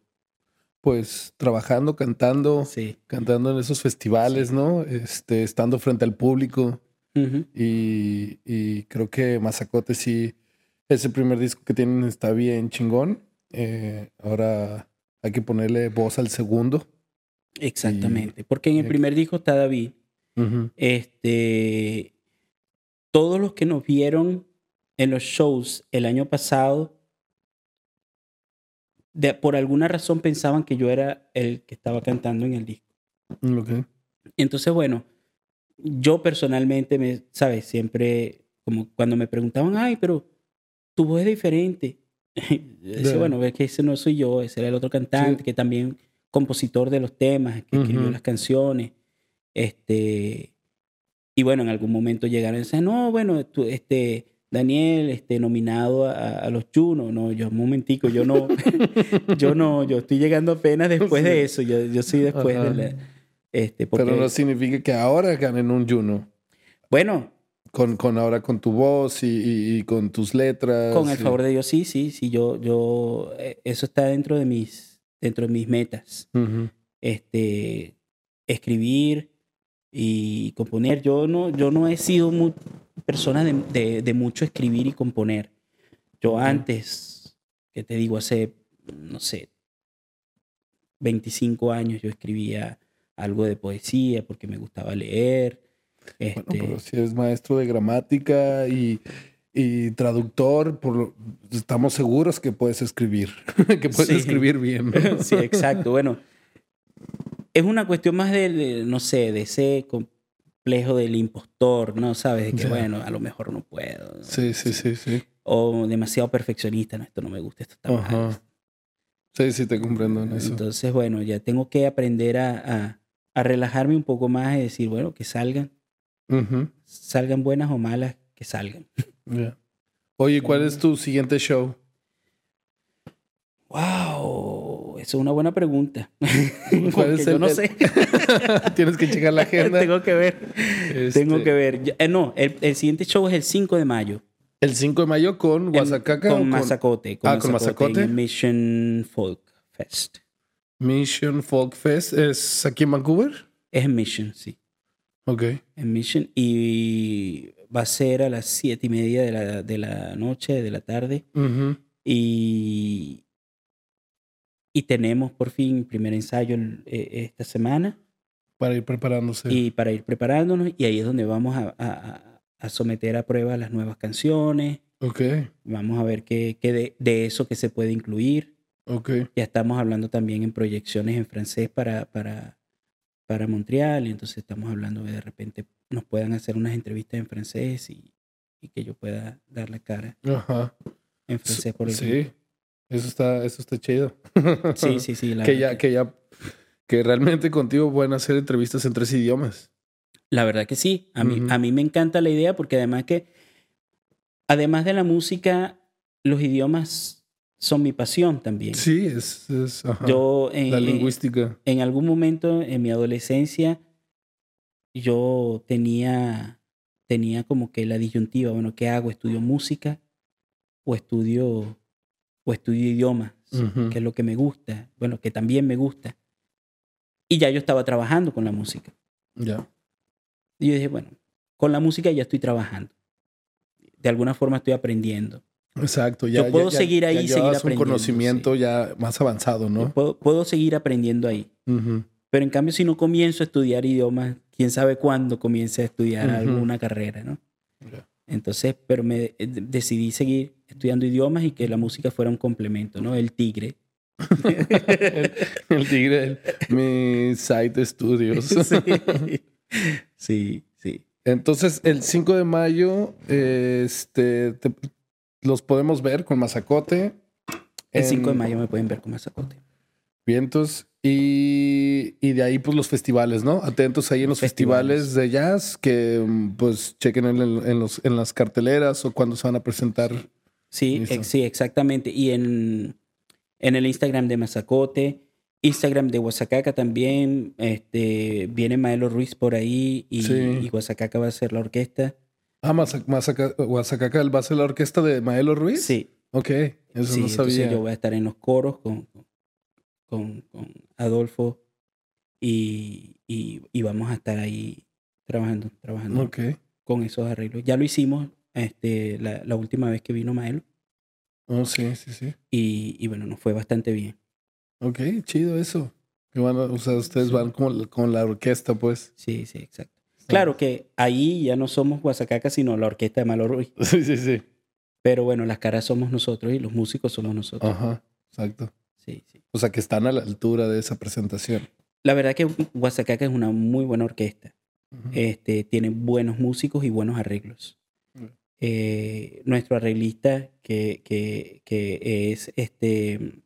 Pues trabajando, cantando, sí. cantando en esos festivales, ¿no? Este, estando frente al público. y, y, creo que Mazacote sí, ese primer disco que tienen está bien chingón. Eh, ahora hay que ponerle voz al segundo. Exactamente, porque en el primer disco está David. Este, todos los que nos vieron en los shows el año pasado, de, por alguna razón pensaban que yo era el que estaba cantando en el disco. Okay. Entonces, bueno, yo personalmente, me, ¿sabes? Siempre, como cuando me preguntaban, ay, pero tu voz es diferente. <laughs> Decía, bueno, es que ese no soy yo, ese era el otro cantante, que también compositor de los temas, que escribió las canciones. Este, y bueno, en algún momento llegaron y decían, no, bueno, tú, este, Daniel, este, nominado a, los Juno. No, yo, un momentico, yo no, <laughs> yo no, yo estoy llegando apenas después de eso. Yo, yo soy después de la, este, Pero no significa que ahora ganen un Juno. Bueno. Con, con ahora con tu voz y, y, con tus letras. Con el favor de Dios, sí, sí, sí. Yo, yo, eh, eso está dentro de mis, dentro de mis metas. Este, escribir, y componer. Yo no, yo no he sido muy persona de, de, mucho escribir y componer. Yo antes, que te digo, hace, no sé, 25 años yo escribía algo de poesía porque me gustaba leer. Este, bueno, pero si eres maestro de gramática y, y traductor, por estamos seguros que puedes escribir, <laughs> que puedes escribir bien. <laughs> sí, exacto. Bueno, es una cuestión más de, no sé, de ese complejo del impostor, ¿no? Sabes, de que bueno, a lo mejor no puedo. Sí, sí, sí, sí. O demasiado perfeccionista, no, esto no me gusta, esto está mal. Sí, sí, te comprendo en eso. Entonces, bueno, ya tengo que aprender a, a, relajarme un poco más y decir, bueno, que salgan. Salgan buenas o malas, que salgan. Oye, ¿cuál es tu siguiente show? Wow, es una buena pregunta. ¿Cuál es el, yo no sé. <laughs> Tienes que checar la agenda. Tengo que ver. Tengo este que ver. Eh, no, el, el, siguiente show es el 5 de mayo. ¿El 5 de mayo con Guasacaca? Con, Mazacote. ah, con Mazacote. En Mission Folk Fest. Mission Folk Fest es aquí en Vancouver? Es en Mission, sí. Ok. En Mission. Y va a ser a las siete y media de la, de la noche, de la tarde. Y. Y tenemos por fin primer ensayo eh, esta semana. Para ir preparándose. Y para ir preparándonos. Y ahí es donde vamos a a someter a prueba las nuevas canciones. Ok. Vamos a ver qué, qué de, eso que se puede incluir. Ok. Ya estamos hablando también en proyecciones en francés para, para, para Montreal. Y entonces estamos hablando de de repente nos puedan hacer unas entrevistas en francés y, y que yo pueda dar la cara Ajá. en francés por el Sí. Eso está, eso está chido. Sí, sí, sí. <laughs> que ya, que ya, que realmente contigo pueden hacer entrevistas en tres idiomas. La verdad que sí. A mí, a mí me encanta la idea porque además que, además de la música, los idiomas son mi pasión también. Sí, es, Yo, en, la lingüística. En, algún momento en mi adolescencia, yo tenía, tenía como que la disyuntiva, bueno, ¿qué hago? ¿Estudio música o estudio, o estudio idiomas? Que es lo que me gusta, bueno, que también me gusta. Y ya yo estaba trabajando con la música. Ya. Y yo dije, bueno, con la música ya estoy trabajando. De alguna forma estoy aprendiendo. Exacto, ya. Yo puedo seguir ahí y seguir aprendiendo. un conocimiento ya más avanzado, ¿no? Puedo, puedo, seguir aprendiendo ahí. Pero en cambio, si no comienzo a estudiar idiomas, quién sabe cuándo comience a estudiar alguna carrera, ¿no? Entonces, pero me eh, decidí seguir estudiando idiomas y que la música fuera un complemento, ¿no? El tigre. <laughs> el, tigre, mi site estudios. <laughs> Sí. Sí, sí. Entonces, el 5 de mayo, este, los podemos ver con Mazacote. El 5 de mayo me pueden ver con Mazacote. Vientos. Y, y, de ahí, pues los festivales, ¿no? Atentos ahí en los festivales, de jazz, que pues chequen en, los, en las carteleras o cuando se van a presentar. Sí, sí, exactamente. Y en, en el Instagram de Mazacote Instagram de Guasacaca también. Este, viene Maelo Ruiz por ahí y, sí. Va a ser la orquesta. Ah, Guasacaca va a ser la orquesta de Maelo Ruiz. Sí. Ok, eso no sabía. Yo voy a estar en los coros con, con, con Adolfo y, y, vamos a estar ahí trabajando, trabajando okay. con esos arreglos. Ya lo hicimos este, la, la última vez que vino Maelo. Oh, sí, sí, sí. Y, y bueno, nos fue bastante bien. Ok, chido eso. Que van o sea, ustedes van con, con la orquesta, pues. Sí, sí, exacto. Claro que ahí ya no somos Guasacaca, sino la orquesta de Malo <laughs> Sí, sí, sí. Pero bueno, las caras somos nosotros y los músicos somos nosotros. Ajá, exacto. Sí, sí. O sea, que están a la altura de esa presentación. La verdad que Guasacaca es una muy buena orquesta. este, tiene buenos músicos y buenos arreglos. Eh, nuestro arreglista, que, que, que es este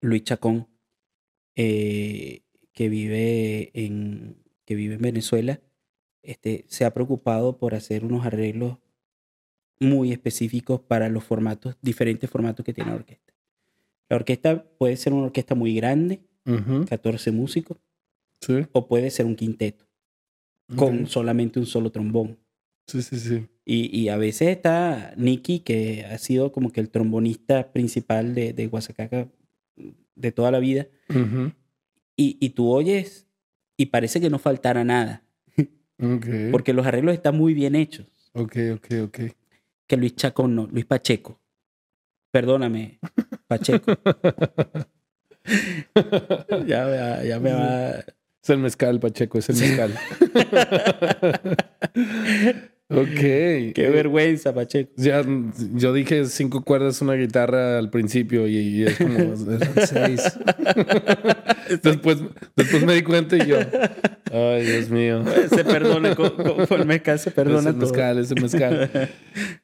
Luis Chacón, eh, que, vive en, que vive en Venezuela, este, se ha preocupado por hacer unos arreglos muy específicos para los formatos, diferentes formatos que tiene la orquesta. La orquesta puede ser una orquesta muy grande, 14 músicos, o puede ser un quinteto, con solamente un solo trombón. Sí, sí, sí. Y, y, a veces está Nicky, que ha sido como que el trombonista principal de, de Guasacaca de toda la vida. y, y, tú oyes y parece que no faltara nada. Porque los arreglos están muy bien hechos. Ok, ok, ok. Que Luis Chacón no, Luis Pacheco. Perdóname, Pacheco. <laughs> ya, ya, me va. Es el mezcal, Pacheco, es el mezcal. <laughs> ok. Qué vergüenza, Pacheco. Ya, yo dije cinco cuerdas, una guitarra al principio y, es como <laughs> seis. después, después me di cuenta y yo, ay, Dios mío. Se perdona, con, el mezcal se perdona. Es el mezcal, es el mezcal.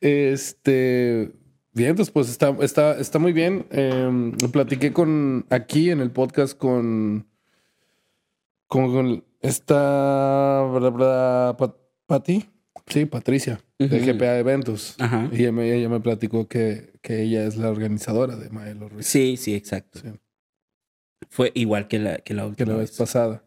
Este. Bien, pues está, está, está muy bien. Eh, platiqué aquí en el podcast con, con, esta Pati, sí, Patricia, de GPA Eventos. Y ella me, platicó que, ella es la organizadora de Maelo Ruiz. Sí, sí, exacto. Fue igual que la, que la última que la vez, pasada.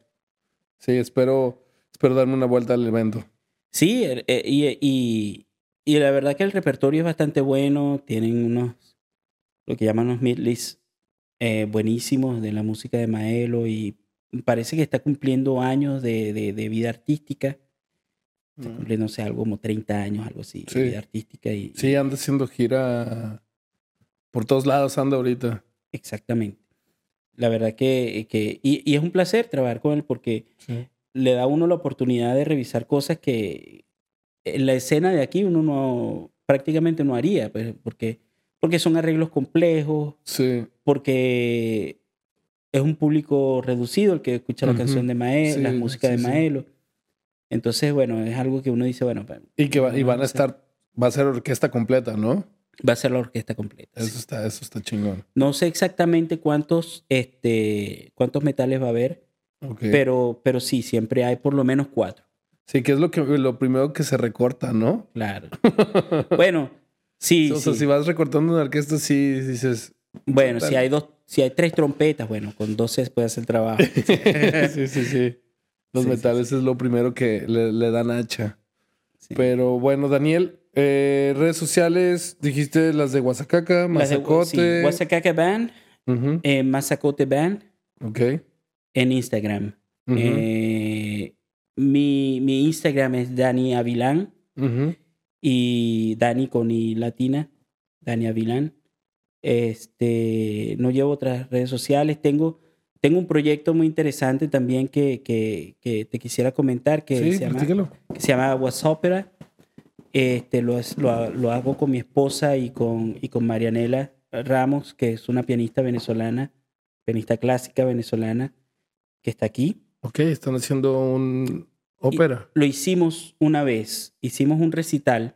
Sí, espero, espero darme una vuelta al evento. Sí, eh, y y la verdad que el repertorio es bastante bueno. Tienen unos, lo que llaman los midlists eh, buenísimos de la música de Maelo y parece que está cumpliendo años de, de, vida artística. Mm. cumpliendo, no sé, algo como 30 años, algo así, de vida artística. Y, sí, anda haciendo gira por todos lados, anda ahorita. Exactamente. La verdad que, que y, y es un placer trabajar con él porque le da a uno la oportunidad de revisar cosas que, en la escena de aquí uno no prácticamente no haría, pues, porque, porque son arreglos complejos, sí. porque es un público reducido el que escucha la canción de Maelo, la música de Maelo. Entonces, bueno, es algo que uno dice, bueno. Pues, y que y van a estar, va a ser orquesta completa, ¿no? Va a ser la orquesta completa. Eso está, eso está chingón. No sé exactamente cuántos, este, cuántos metales va a haber, pero, pero sí, siempre hay por lo menos cuatro. Sí, que es lo, que, lo primero que se recorta, ¿no? Claro. <laughs> bueno, sí. O sea, si vas recortando una orquesta, sí dices. Bueno, si hay dos, si hay tres trompetas, bueno, con dos se puede hacer el trabajo. <laughs> sí, sí, sí. Los metales es lo primero que le, dan hacha. Pero bueno, Daniel, eh, redes sociales, dijiste las de Guasacaca, Mazacote. Guasacaca Band, eh, Mazacote Band. Ok. En Instagram. eh, mi, mi Instagram es Dani Avilán. Y Dani con I latina. Dani Avilán. Este, no llevo otras redes sociales. Tengo, tengo un proyecto muy interesante también que, que, que te quisiera comentar que, se, llama, que se llama WhatsAppera. Este, lo, lo, lo, hago con mi esposa y con, y con Marianela Ramos, que es una pianista venezolana, pianista clásica venezolana, que está aquí. Ok, están haciendo un ópera. Lo hicimos una vez, hicimos un recital.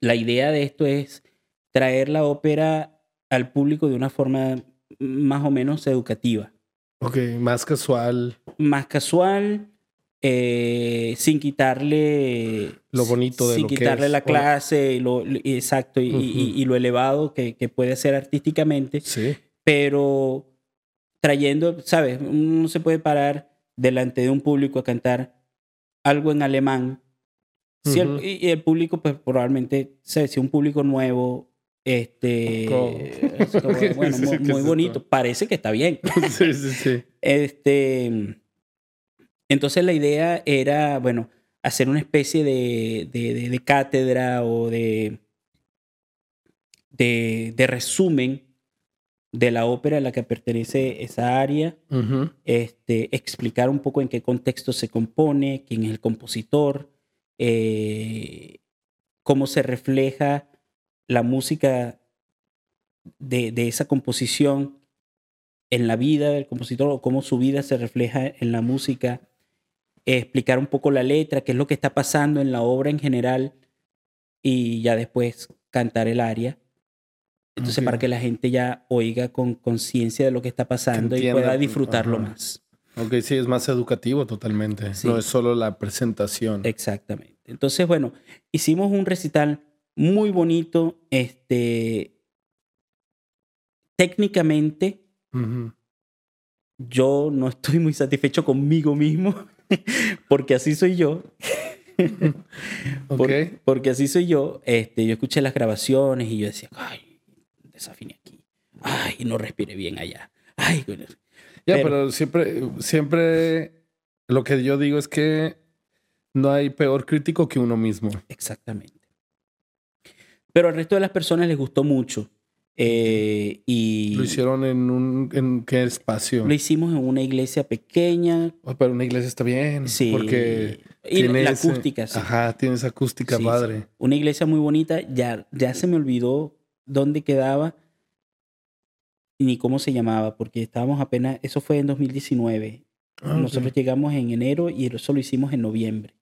La idea de esto es traer la ópera al público de una forma más o menos educativa. Ok, más casual. Más casual, eh, sin quitarle lo bonito de sin quitarle la clase, lo, exacto, y, y, lo elevado que, que, puede ser artísticamente. Sí. Pero trayendo, ¿sabes? Uno no se puede parar delante de un público a cantar algo en alemán. Si el, y, el público, pues probablemente, sé, si un público nuevo, este, <laughs> bueno, muy, bonito, parece que está bien. <laughs> sí, sí, sí. Este, entonces la idea era, bueno, hacer una especie de, de, de cátedra o de, de, de resumen de la ópera a la que pertenece esa área, este, explicar un poco en qué contexto se compone, quién es el compositor, eh, cómo se refleja la música de, esa composición en la vida del compositor o cómo su vida se refleja en la música, explicar un poco la letra, qué es lo que está pasando en la obra en general y ya después cantar el aria. Entonces, para que la gente ya oiga con conciencia de lo que está pasando y pueda disfrutarlo más. Ok, sí, es más educativo totalmente. No es solo la presentación. Exactamente. Entonces, bueno, hicimos un recital muy bonito. Este, técnicamente, yo no estoy muy satisfecho conmigo mismo, <laughs> porque así soy yo. <laughs> okay. porque así soy yo. Este, yo escuché las grabaciones y yo decía, ay, desafine aquí. Ay, no respire bien allá. Ay, Ya, pero, siempre, siempre lo que yo digo es que no hay peor crítico que uno mismo. Exactamente. Pero al resto de las personas les gustó mucho. Eh, y ¿Lo hicieron en un en qué espacio? Lo hicimos en una iglesia pequeña. Oh, pero una iglesia está bien. Sí. Porque y tiene la ese- acústica, sí. Ajá, tiene esa acústica Sí, padre. sí. Una iglesia muy bonita. Ya, ya se me olvidó dónde quedaba ni cómo se llamaba, porque estábamos apenas, eso fue en 2019. Ah. Nosotros llegamos en enero y eso lo hicimos en noviembre.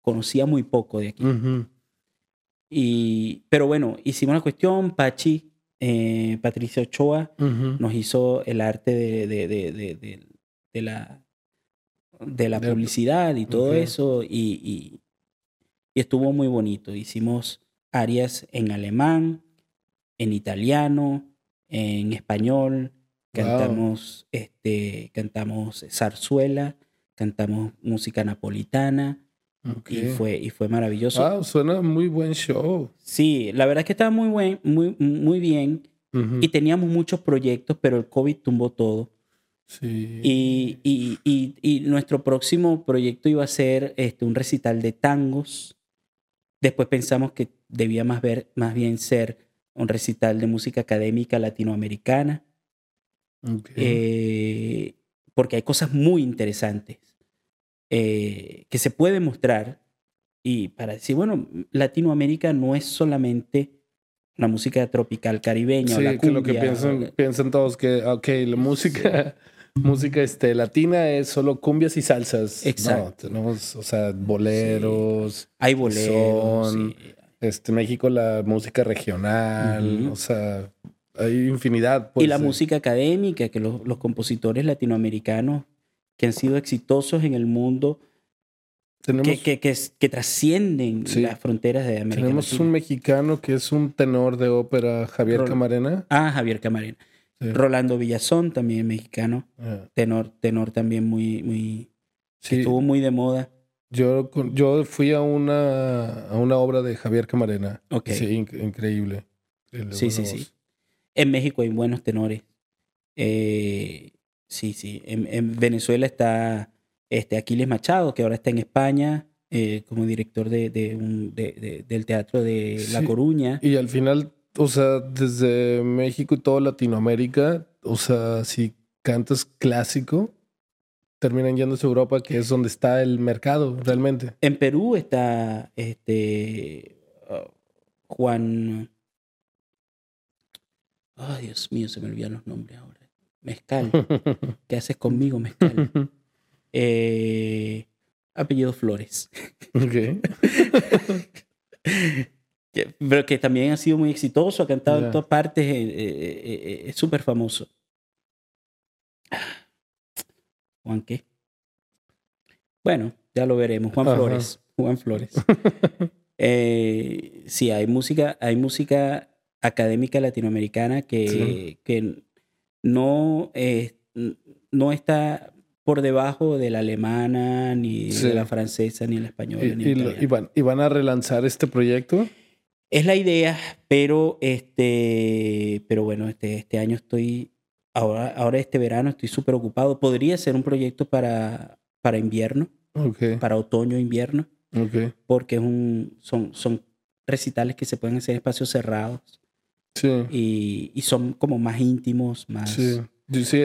Conocía muy poco de aquí. Ujú. Y, pero bueno, hicimos la cuestión. Pachi, eh, Patricia Ochoa, nos hizo el arte de, de, de, de, de- de la, de la publicidad y todo eso. Y, y, y estuvo muy bonito. Hicimos áreas en alemán, en italiano, en español. Wow. Cantamos, este, cantamos zarzuela, cantamos música napolitana Ok. y fue, y fue maravilloso. Wow, suena muy buen show. Sí, la verdad es que estaba muy, buen, muy, muy bien Ujú. y teníamos muchos proyectos, pero el COVID tumbó todo. Sí. Y, y, y, y nuestro próximo proyecto iba a ser este, un recital de tangos. Después pensamos que debía más, ver, más bien ser un recital de música académica latinoamericana, Ok. eh, porque hay cosas muy interesantes eh, que se pueden mostrar. Y para decir, bueno, Latinoamérica no es solamente la música tropical caribeña o Sí, la que lo que cumbia, piensan, o- piensan todos que, ok, la música, <laughs> música este, latina es solo cumbias y salsas. Exacto. No, tenemos, o sea, boleros. Hay boleros. son, sí. Este, México la música regional, Ujú. o sea, hay infinidad. y pues, la de- música académica, que los, los compositores latinoamericanos que han sido exitosos en el mundo, Tenemos, que, que, que, que trascienden Sí. las fronteras de América tenemos Latina. un mexicano que es un tenor de ópera, Javier Rol- Camarena. Ah, Javier Camarena. Sí. Rolando Villazón, también mexicano. Ah, Tenor, tenor también muy, muy, sí, estuvo muy de moda. yo, yo fui a una, a una obra de Javier Camarena. Ok. Sí, inc- increíble. De Sí, sí, voz. sí. En México hay buenos tenores. Eh, sí, sí. En, en Venezuela está este, Aquiles Machado, que ahora está en España eh, como director de, de un- de- de- del Teatro de La. Coruña. Y al final, o sea, desde México y toda Latinoamérica, o sea, si cantas clásico, terminan yéndose a Europa, que es donde está el mercado realmente. En Perú está este uh, Juan. Ay, Dios mío, se me olvidan los nombres. Mezcal. <laughs> ¿Qué haces conmigo, Mezcal? <laughs> Eh, apellido Flores. Ok. <laughs> Que- pero que también ha sido muy exitoso, ha cantado en todas partes, eh, eh, eh, es súper famoso. <sighs> Juan, ¿qué? Bueno, ya lo veremos. Juan Ajá. Flores. Juan Flores. Sí, hay música, hay música académica latinoamericana que, Sí. que no, eh, no está por debajo de la alemana, ni Sí. de la francesa, ni la española, y, ni y la lo- y van, y van a relanzar este proyecto. Es la idea, pero este, pero bueno, este, este año estoy, ahora, ahora este verano estoy súper ocupado. Podría ser un proyecto para, para invierno, para otoño, invierno, porque es un, son, son recitales que se pueden hacer en espacios cerrados Sí, y, y son como más íntimos, más... sí.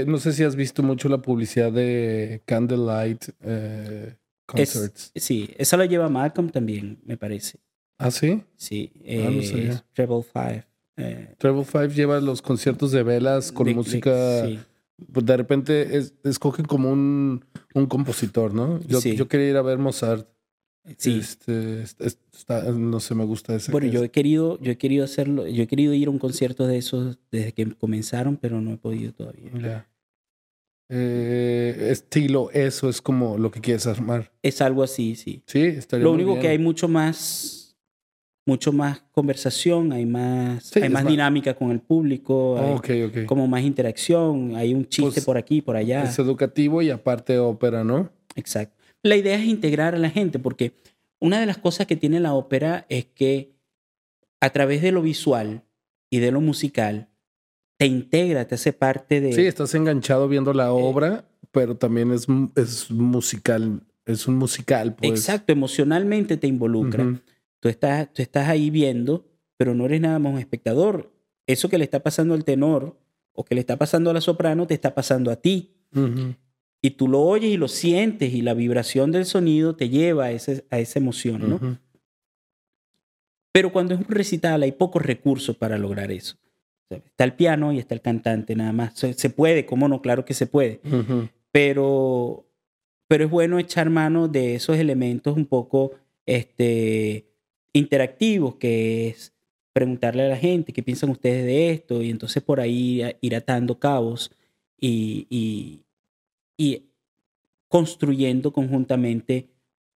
No sé si has visto mucho la publicidad de Candlelight eh, Es- Concerts. sí, esa la lleva Malcolm también, me parece. ¿Ah, sí? Sí, Ah, no eh. Treble Five. eh, Treble Five lleva los conciertos de velas con de- de- música. sí. pues de repente es- escogen como un, un compositor, ¿no? Yo, Sí. yo quería ir a ver Mozart. Sí. Este, es- es- está- no sé, me gusta ese. Bueno, yo he querido, yo he querido hacerlo, yo he querido ir a un concierto de esos desde que comenzaron, pero no he podido todavía. Eh, estilo, eso es como lo que quieres armar. Es algo así, sí. Sí, estaría Lo muy único bien. que hay mucho más, mucho más conversación, hay más, Sí, hay más más- dinámica con el público, hay como más interacción, hay un chiste Pues, por aquí, por allá. Es educativo y aparte ópera, ¿no? Exacto. La idea es integrar a la gente, porque una de las cosas que tiene la ópera es que a través de lo visual y de lo musical, te integra, te hace parte de... Sí, estás enganchado viendo Eh, la obra, pero también es, es musical. Es un musical, pues. Exacto, emocionalmente te involucra. Ujú. Tú, estás, tú estás ahí viendo, pero no eres nada más un espectador. eso que le está pasando al tenor o que le está pasando a la soprano te está pasando a ti. Y tú lo oyes y lo sientes y la vibración del sonido te lleva a, ese, a esa emoción, ¿no? Pero cuando es un recital hay pocos recursos para lograr eso. Está el piano y está el cantante nada más. Se, puede, ¿cómo no? Claro que se puede. Pero pero es bueno echar mano de esos elementos un poco este, interactivos, que es preguntarle a la gente qué piensan ustedes de esto, y entonces por ahí ir atando cabos y, y, construyendo conjuntamente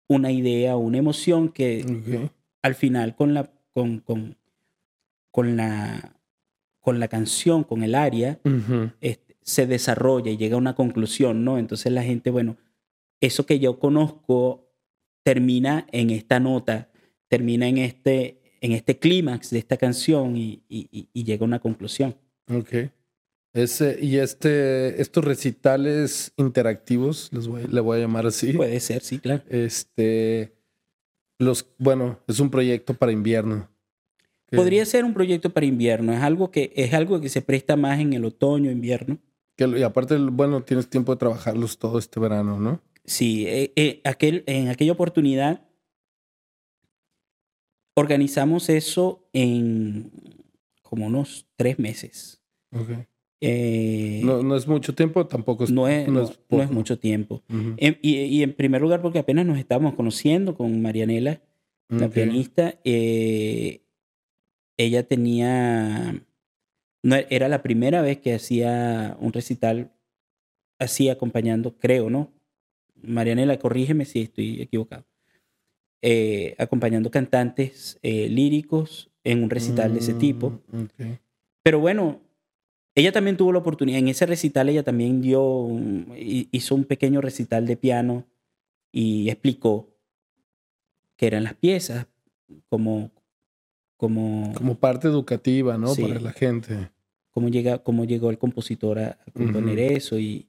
una idea una emoción que al final con la, con, con, con, la, con la canción, con el área, este, se desarrolla y llega a una conclusión, ¿no? Entonces la gente, bueno, eso que yo conozco termina en esta nota, termina en este, en este clímax de esta canción y, llega a una conclusión. Ok. Ese, y este, estos recitales interactivos, les voy, le voy a llamar así. Puede ser, sí, claro. Este, los, bueno, es un proyecto para invierno. Podría ser un proyecto para invierno. Es algo que, es algo que se presta más en el otoño, invierno. Que, y aparte, bueno, tienes tiempo de trabajarlos todo este verano, ¿no? Sí, eh, eh, aquel, en aquella oportunidad organizamos eso en como unos tres meses. Eh, no, es mucho tiempo, tampoco es, no es, no, es, mucho tiempo. y, en primer lugar, porque apenas nos estábamos conociendo con Marianela, la pianista. ella tenía. No, era la primera vez que hacía un recital así acompañando, creo, ¿no? Marianela, corrígeme si estoy equivocado, eh, acompañando cantantes eh, líricos en un recital de ese tipo. Mm, Pero bueno, ella también tuvo la oportunidad, en ese recital ella también dio, hizo un pequeño recital de piano y explicó qué eran las piezas, como... Como, como parte educativa, ¿no? Para la gente. Cómo, llega, cómo llegó el compositor a, componer eso y,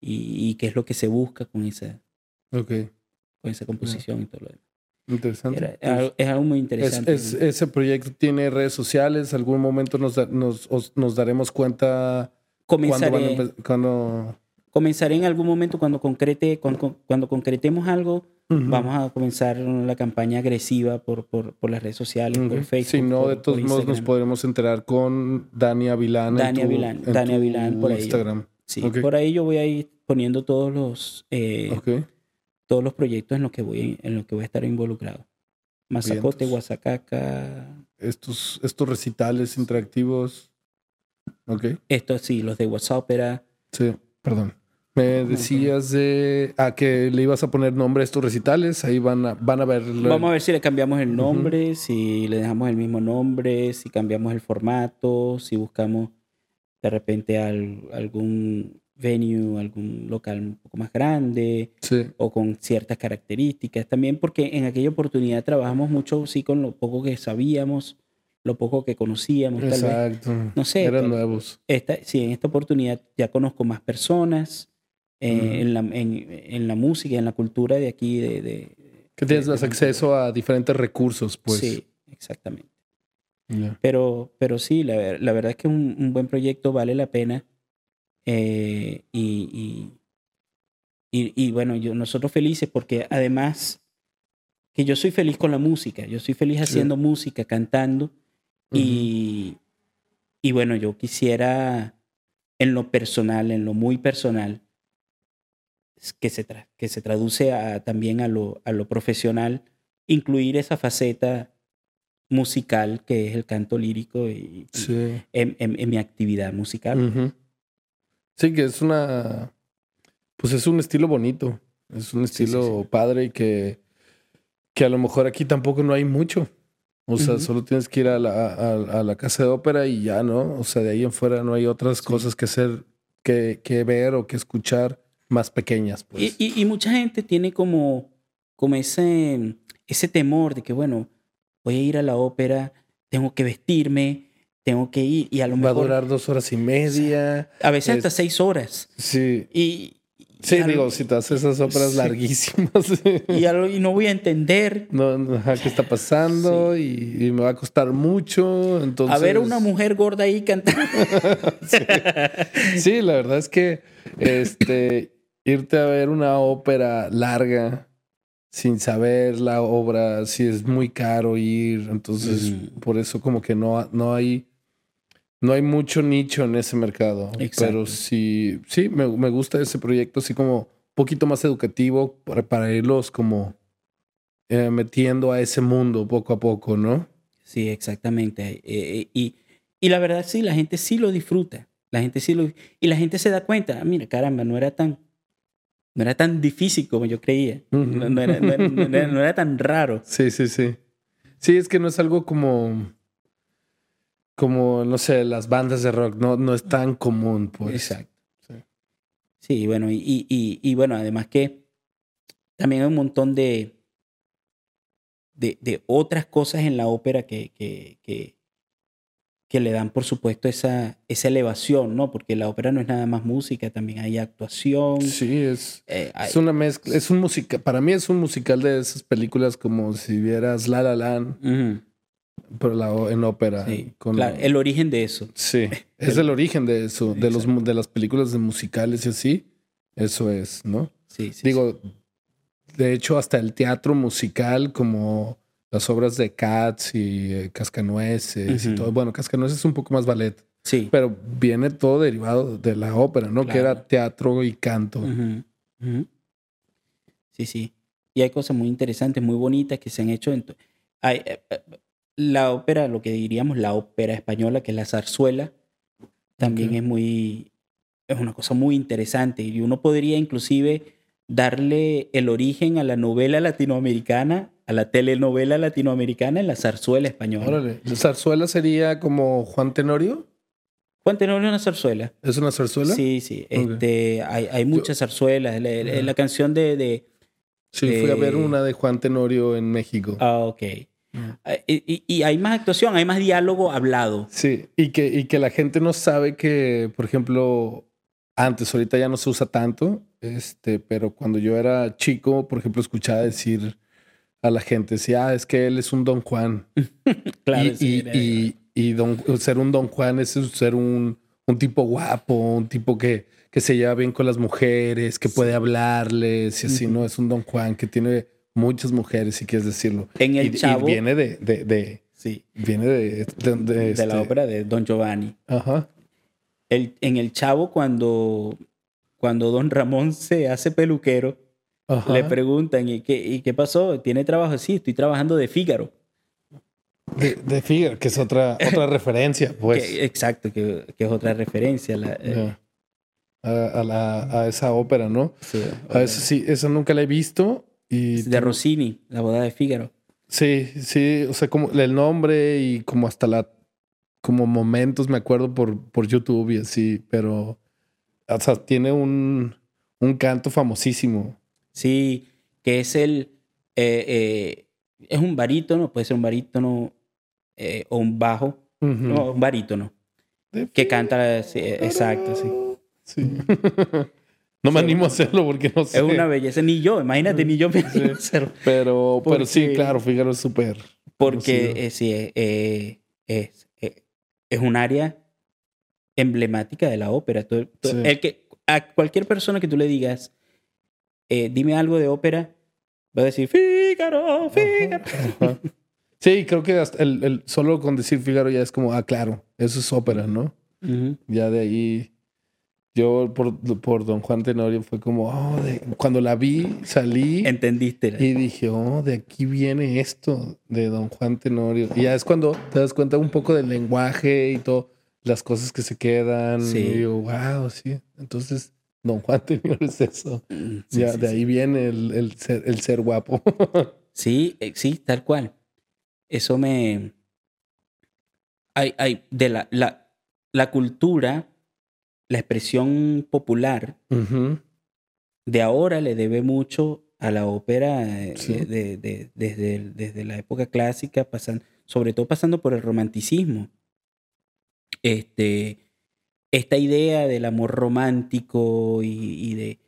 y, qué es lo que se busca con esa, okay. con esa composición y todo lo demás. Interesante. es, algo muy interesante. ese proyecto tiene redes sociales. ¿Algún momento nos, nos, nos daremos cuenta Comenzaré, cuando, Comenzaré en algún momento cuando, concrete, cuando, cuando concretemos algo. Vamos a comenzar la campaña agresiva por, por, por las redes sociales, por Facebook. Si no, de todos modos nos podremos enterar con Dani Avilán. Dani Avilán, Dani Avilán por Instagram. Sí, por ahí yo voy a ir poniendo todos los, eh, todos los proyectos en los que voy, en los que voy a estar involucrado. Mazacote, Guasacaca. Estos, estos recitales interactivos. Ok. Estos sí, los de WhatsApp Sí, perdón. Me decías de a que le ibas a poner nombre a estos recitales, ahí van a, van a ver. Vamos a ver si le cambiamos el nombre, si le dejamos el mismo nombre, si cambiamos el formato, si buscamos de repente algún venue, algún local un poco más grande o con ciertas características. También porque en aquella oportunidad trabajamos mucho, sí, con lo poco que sabíamos, lo poco que conocíamos. Exacto. No sé. Eran nuevos. Esta, sí, en esta oportunidad ya conozco más personas eh, en, la, en, la, música, en la cultura de aquí. De, que tienes más acceso a diferentes recursos, pues. Sí, exactamente. Pero, pero sí, la, la, verdad es que un, un, buen proyecto vale la pena. Eh, y, y, y, bueno, yo, nosotros felices porque además que yo soy feliz con la música, yo soy feliz haciendo música, cantando. y, y bueno, yo quisiera en lo personal, en lo muy personal, que se, que se traduce a, también a lo, a lo profesional, incluir esa faceta musical que es el canto lírico y, en, en, mi actividad musical. Sí, que es una, pues es un estilo bonito, es un estilo padre y que, que a lo mejor aquí tampoco no hay mucho. O sea, solo tienes que ir a la, a, la, casa de ópera y ya, ¿no? O sea, de ahí en fuera no hay otras cosas que hacer, que, que, ver o que escuchar más pequeñas. Pues. Y, y, y, mucha gente tiene como, como ese, ese temor de que, bueno, voy a ir a la ópera, tengo que vestirme, tengo que ir y a lo mejor... Va a durar dos horas y media. A veces hasta seis horas. Sí. Y, Sí, digo, si te haces esas óperas larguísimas. <laughs> y, no voy a entender. No, qué está pasando y, me va a costar mucho. Entonces... A ver una mujer gorda ahí cantando. <laughs> sí. la verdad es que este, irte a ver una ópera larga sin saber la obra, si es muy caro ir. Entonces, por eso como que no, no hay no hay mucho nicho en ese mercado. Pero sí, sí, me, gusta ese proyecto así como un poquito más educativo para, irlos como eh, metiendo a ese mundo poco a poco, ¿no? Sí, exactamente. Eh, eh, y, y, la verdad sí, la gente sí lo disfruta. La gente sí lo... Y la gente se da cuenta, ah, mira, caramba, no era tan... No era tan difícil como yo creía. no, era, no era tan raro. <laughs> Sí, sí, sí. Sí, es que no es algo como como, no sé, las bandas de rock, no, no es tan común, pues. Exacto. Sí, bueno, y, y, y, bueno, además que también hay un montón de, de, de otras cosas en la ópera que, que, que, que, le dan, por supuesto, esa, esa elevación, ¿no? Porque la ópera no es nada más música, también hay actuación. Sí, es, eh, es una mezcla, es un musical, para mí es un musical de esas películas como si vieras La La Land. Pero la, en ópera. el origen de eso. Sí, <laughs> es el, origen de eso, de, los, de las películas de musicales y así. Eso es, ¿no? Sí, sí. Digo, de hecho, hasta el teatro musical, como las obras de Cats y eh, Cascanueces y todo. Bueno, Cascanueces es un poco más ballet. Sí. Pero viene todo derivado de la ópera, ¿no? Que era teatro y canto. Sí, sí. Y hay cosas muy interesantes, muy bonitas que se han hecho. En hay, eh, eh, la ópera, lo que diríamos la ópera española, que es la zarzuela, también es muy, es una cosa muy interesante y uno podría inclusive darle el origen a la novela latinoamericana, a la telenovela latinoamericana en la zarzuela española. Órale. ¿La zarzuela sería como Juan Tenorio? Juan Tenorio es una zarzuela. ¿Es una zarzuela? Sí, sí. Este, hay, hay muchas zarzuelas. La, canción de, de Sí, fui a ver una de Juan Tenorio en México. Ah, ok. Ah, y, hay más actuación, hay más diálogo hablado. Sí, y que, y que la gente no sabe que, por ejemplo, antes, ahorita ya no se usa tanto, este, pero cuando yo era chico, por ejemplo, escuchaba decir a la gente, decía, ah, es que él es un Don Juan. <laughs> claro, y, y, don, ser un Don Juan es ser un, un tipo guapo, un tipo que, que se lleva bien con las mujeres, que puede hablarles y así, ¿no? Es un Don Juan que tiene muchas mujeres, si quieres decirlo. En el Chavo. viene de, de, sí. Viene de, de, la este ópera de Don Giovanni. Ajá. El, en el Chavo, cuando, cuando Don Ramón se hace peluquero, le preguntan, ¿y qué, ¿y qué pasó? ¿Tiene trabajo? Sí, estoy trabajando de Fígaro. De, de Fígaro, que es otra, <laughs> otra referencia, pues. exacto, que, que, es otra referencia. La, eh, a, la, a, esa ópera, ¿no? Sí, a eso sí, eso nunca la he visto de Rossini, La boda de Fígaro. Sí, sí, o sea, como el nombre y como hasta la, como momentos me acuerdo por, por YouTube y así, pero, o sea, tiene un, un canto famosísimo. Sí, que es el, eh, eh, es un barítono, puede ser un barítono eh, o un bajo, no, un barítono, que canta, exacto, sí. Sí. <laughs> No me animo a hacerlo porque no sé. Es una belleza. Ni yo, imagínate, ni yo me animo a hacerlo. Pero, pero sí, claro, Fígaro es súper. Porque eh, sí, eh, eh, es, es un área emblemática de la ópera. el que, a cualquier persona que tú le digas, dime algo de ópera, va a decir, Fígaro, Fígaro. Sí, creo que el, el, solo con decir Fígaro ya es como, ah, claro, eso es ópera, ¿no? Ya de ahí yo por, por Don Juan Tenorio fue como, oh, cuando la vi, salí. Entendiste. Y dije, oh, de aquí viene esto de Don Juan Tenorio. Y ya es cuando te das cuenta un poco del lenguaje y todo, las cosas que se quedan. Sí. Y digo, wow, sí. Entonces, Don Juan Tenorio es eso. Mm, ya, de ahí viene el, el, ser, el ser guapo. <laughs> sí, eh, sí, tal cual. Eso me. Hay, hay, de la, la, la cultura la expresión popular de ahora le debe mucho a la ópera eh, de, desde, desde, la época clásica, pasando, sobre todo pasando por el romanticismo. Este, esta idea del amor romántico y, de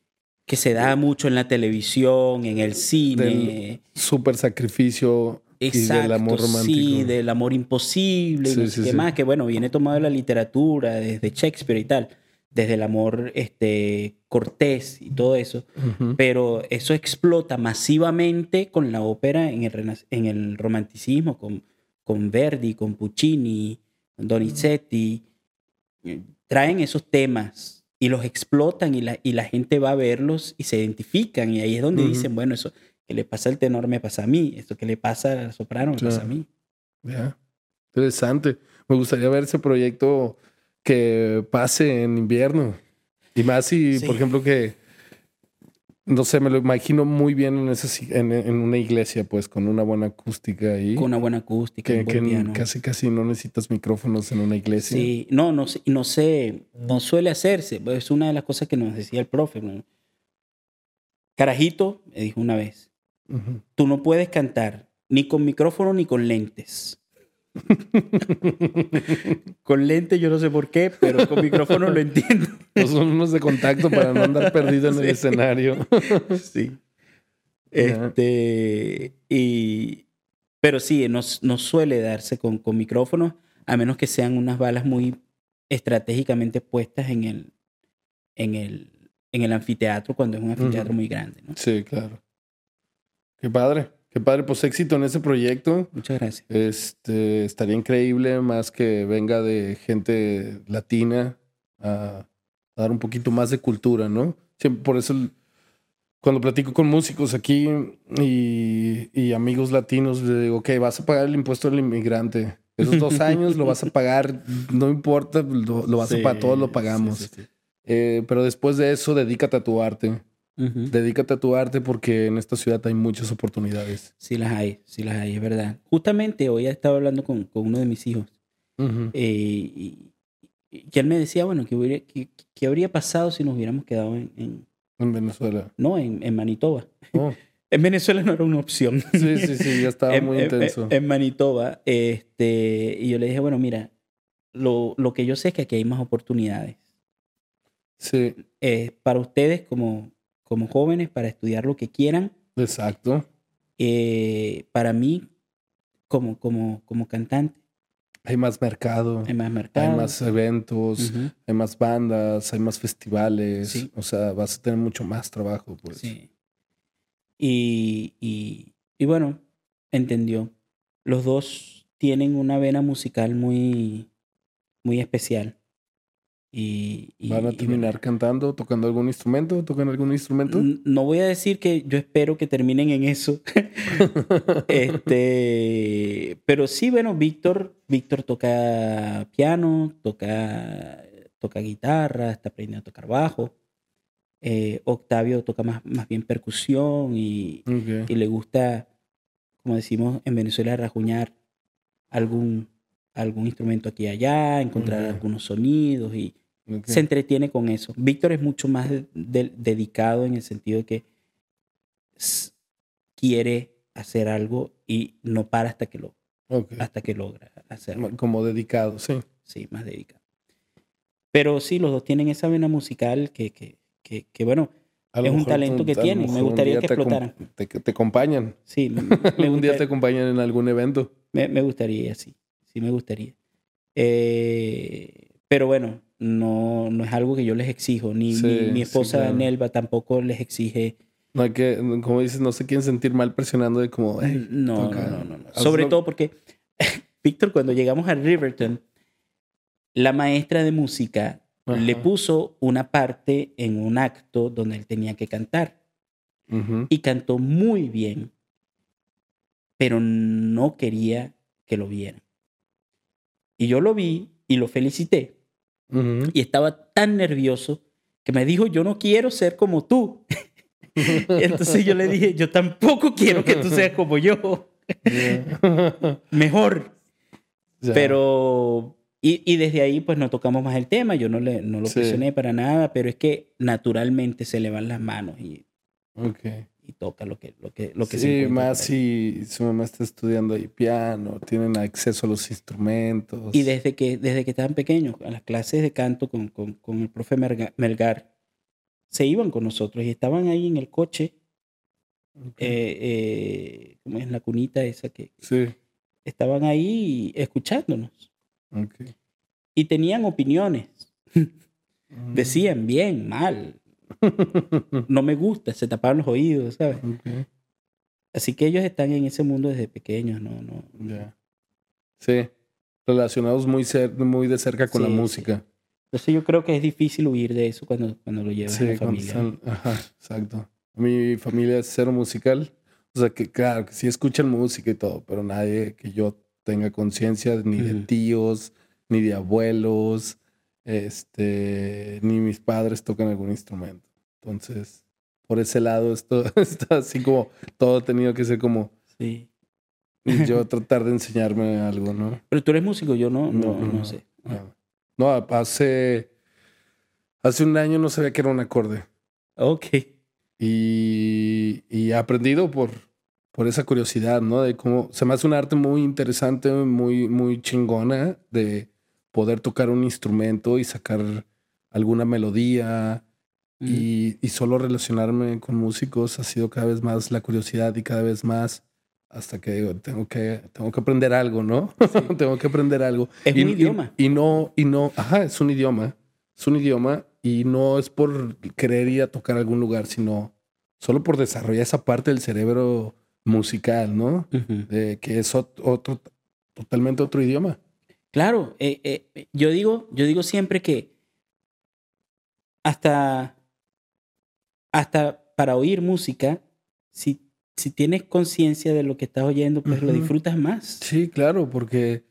que se da mucho en la televisión, en el cine. Del super sacrificio y del amor romántico. Sí, del amor imposible y no sé qué más, que bueno, viene tomado de la literatura, desde Shakespeare y tal, desde el amor este, cortés y todo eso, pero eso explota masivamente con la ópera en el, en el romanticismo, con, con Verdi, con Puccini, con Donizetti, traen esos temas y los explotan y la, y la gente va a verlos y se identifican y ahí es donde dicen, bueno, eso que le pasa al tenor me pasa a mí, esto que le pasa al soprano me pasa a mí. Ya, interesante. Me gustaría ver ese proyecto que pase en invierno. Y más si, por ejemplo, que no sé, me lo imagino muy bien en, en, una iglesia, pues, con una buena acústica ahí. Con una buena acústica. Que, que casi, casi no necesitas micrófonos en una iglesia. Sí, no, no, no sé, no suele hacerse. Es una de las cosas que nos decía el profe. Carajito, me dijo una vez, tú no puedes cantar ni con micrófono ni con lentes. <laughs> con lente yo no sé por qué, pero con micrófono lo entiendo. son unos de contacto para no andar perdido en el <laughs> escenario. <laughs> sí. Este, y, pero sí, no, no suele darse con, con micrófonos, a menos que sean unas balas muy estratégicamente puestas en el, en el, en el anfiteatro, cuando es un anfiteatro muy grande. ¿no? Sí, claro. Qué padre. Qué padre, pues éxito en ese proyecto. Muchas gracias. Este, estaría increíble más que venga de gente latina a, dar un poquito más de cultura, ¿no? por eso cuando platico con músicos aquí y, amigos latinos, le digo, ok, vas a pagar el impuesto del inmigrante. Esos dos <laughs> años lo vas a pagar, no importa, lo, vas a pagar, todos lo pagamos. Eh, pero después de eso, dedícate a tu arte. Dedícate a tu arte porque en esta ciudad hay muchas oportunidades. Sí las hay, sí las hay, es verdad. Justamente hoy he estado hablando con, con uno de mis hijos eh, y, él me decía, bueno, ¿qué, qué, habría pasado si nos hubiéramos quedado en... En, Venezuela. No, en, en Manitoba. Oh. <laughs> en Venezuela no era una opción. Sí, sí, sí, ya estaba muy intenso. En, Manitoba, este, y yo le dije, bueno, mira, lo, lo que yo sé es que aquí hay más oportunidades. Sí. Eh, para ustedes como, como jóvenes para estudiar lo que quieran. Exacto. Eh, para mí, como, como, como cantante. Hay más mercado. Hay más mercado. Hay más eventos, hay más bandas, hay más festivales. O sea, vas a tener mucho más trabajo, pues. Sí. Y, y, y bueno, entendió. Los dos tienen una vena musical muy, muy especial. Y, ¿Van a terminar cantando, tocando algún instrumento? ¿Tocan algún instrumento? No voy a decir que yo espero que terminen en eso. <laughs> este, pero sí, bueno, Víctor, Víctor toca piano, toca, toca guitarra, está aprendiendo a tocar bajo. Eh, Octavio toca más, más bien percusión y, y, le gusta, como decimos en Venezuela, rajuñar algún, algún instrumento aquí y allá, encontrar algunos sonidos y se entretiene con eso. Víctor es mucho más dedicado en el sentido de que quiere hacer algo y no para hasta que lo hasta que logra hacerlo. Como dedicado, sí. Sí, más dedicado. Pero sí, los dos tienen esa vena musical que, que, que, bueno, es un talento que tienen. Me gustaría que explotaran. Te, te, acompañan. Sí. Me <laughs> un día te acompañan en algún evento. Me, me gustaría, sí. Sí, me gustaría. Eh, pero bueno, no, no es algo que yo les exijo, ni mi, esposa Nelva tampoco les exige. No hay que, como dices, no se quieren sentir mal presionando de como... no, no, no, no, Sobre todo porque, <laughs> Víctor, cuando llegamos a Riverton, la maestra de música le puso una parte en un acto donde él tenía que cantar. Y cantó muy bien, pero no quería que lo vieran. Y yo lo vi y lo felicité. Y estaba tan nervioso que me dijo, yo no quiero ser como tú. <laughs> entonces yo le dije, yo tampoco quiero que tú seas como yo. <laughs> Mejor. Pero, y, y, desde ahí pues no tocamos más el tema, yo no, le, no lo presioné para nada, pero es que naturalmente se le van las manos y, okay toca lo que, lo que, lo que sí, más si su mamá está estudiando ahí piano, tienen acceso a los instrumentos. Y desde que, desde que estaban pequeños, a las clases de canto con, con, con el profe Melgar, se iban con nosotros y estaban ahí en el coche, eh, eh, como es la cunita esa que... Sí. Estaban ahí escuchándonos. Ok. Y tenían opiniones. <laughs> Mm. Decían bien, mal. <laughs> No me gusta, se tapaban los oídos, ¿sabes? Ok. Así que ellos están en ese mundo desde pequeños, ¿no? no Ya. Sí. Relacionados muy, cer- muy de cerca con la Sí, sí. música. Entonces yo creo que es difícil huir de eso cuando, cuando lo llevas Sí, en la familia. están- Ajá, exacto. Mi familia es cero musical. O sea, que claro, que sí escuchan música y todo, pero nadie que yo tenga conciencia ni de tíos, ni de abuelos, este, ni mis padres tocan algún instrumento. Entonces, por ese lado, esto <laughs> está así como todo ha tenido que ser como Sí. y yo <laughs> tratar de enseñarme algo, ¿no? Pero tú eres músico, yo no, no, No, sé. No, No, hace, hace un año no sabía que era un acorde. Ok. y, y he aprendido por, por esa curiosidad, ¿no? De cómo se me hace un arte muy interesante, muy, muy chingona de poder tocar un instrumento y sacar alguna melodía Mm. y, y solo relacionarme con músicos ha sido cada vez más la curiosidad y cada vez más hasta que digo, tengo que, tengo que aprender algo, ¿no? <laughs> tengo que aprender algo. Es y, un y- idioma. Y, no, y no, ajá, es un idioma. Es un idioma y no es por querer ir a tocar a algún lugar, sino solo por desarrollar esa parte del cerebro musical, ¿no? Ujú. De que es ot- otro, totalmente otro idioma. Claro, eh, eh, yo digo, yo digo siempre que hasta, hasta para oír música, si, si tienes conciencia de lo que estás oyendo, pues lo disfrutas más. Sí, claro, porque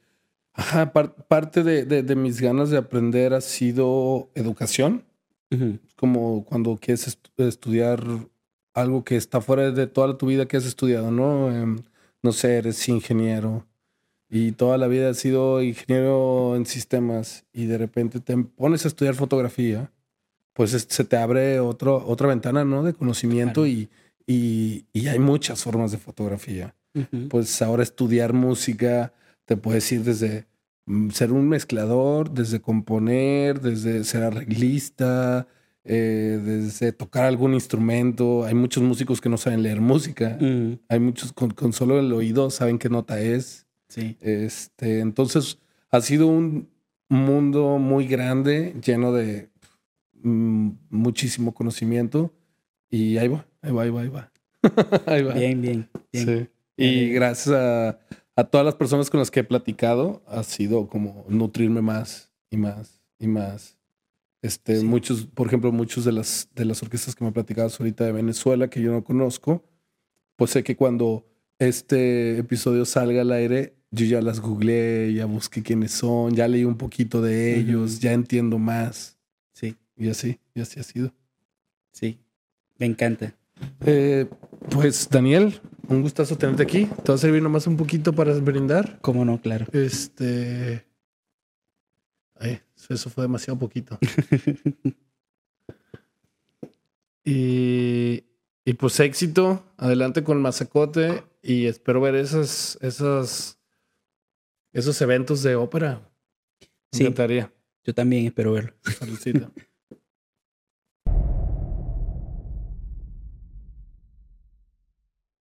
ajá, par- parte de, de- de mis ganas de aprender ha sido educación. Como cuando quieres est- estudiar algo que está fuera de toda tu vida que has estudiado, ¿no? Em, no sé, eres ingeniero y toda la vida has sido ingeniero en sistemas y de repente te pones a estudiar fotografía, pues es- se te abre otro, otra ventana, ¿no? De conocimiento Claro. y, y, y hay muchas formas de fotografía pues ahora estudiar música te puedes ir desde mm, ser un mezclador, desde componer, desde ser arreglista, eh, desde tocar algún instrumento. Hay muchos músicos que no saben leer música. Hay muchos con, con solo el oído saben qué nota es. Sí. Este, entonces ha sido un mundo muy grande, lleno de muchísimo conocimiento. Y ahí va, ahí va, ahí va, ahí va. <laughs> ahí va. Bien, bien, bien. Sí. Y gracias a, a todas las personas con las que he platicado, ha sido como nutrirme más y más y más. Este, Sí. muchos, por ejemplo, muchos de las, de las orquestas que me platicabas ahorita de Venezuela, que yo no conozco, pues sé que cuando este episodio salga al aire, yo ya las googleé, ya busqué quiénes son, ya leí un poquito de ellos, ya entiendo más. Y así, y así ha sido. sí. Me encanta. Eh, pues, Daniel, un gustazo tenerte aquí. Te va a servir nomás un poquito para brindar. ¿Cómo no? Claro. Este. Ay, eso fue demasiado poquito. <laughs> y, y pues éxito. Adelante con Mazacote. Y espero ver esas, esas, esos eventos de ópera. Me Sí. encantaría. Yo también espero verlo. Saludcita. <laughs>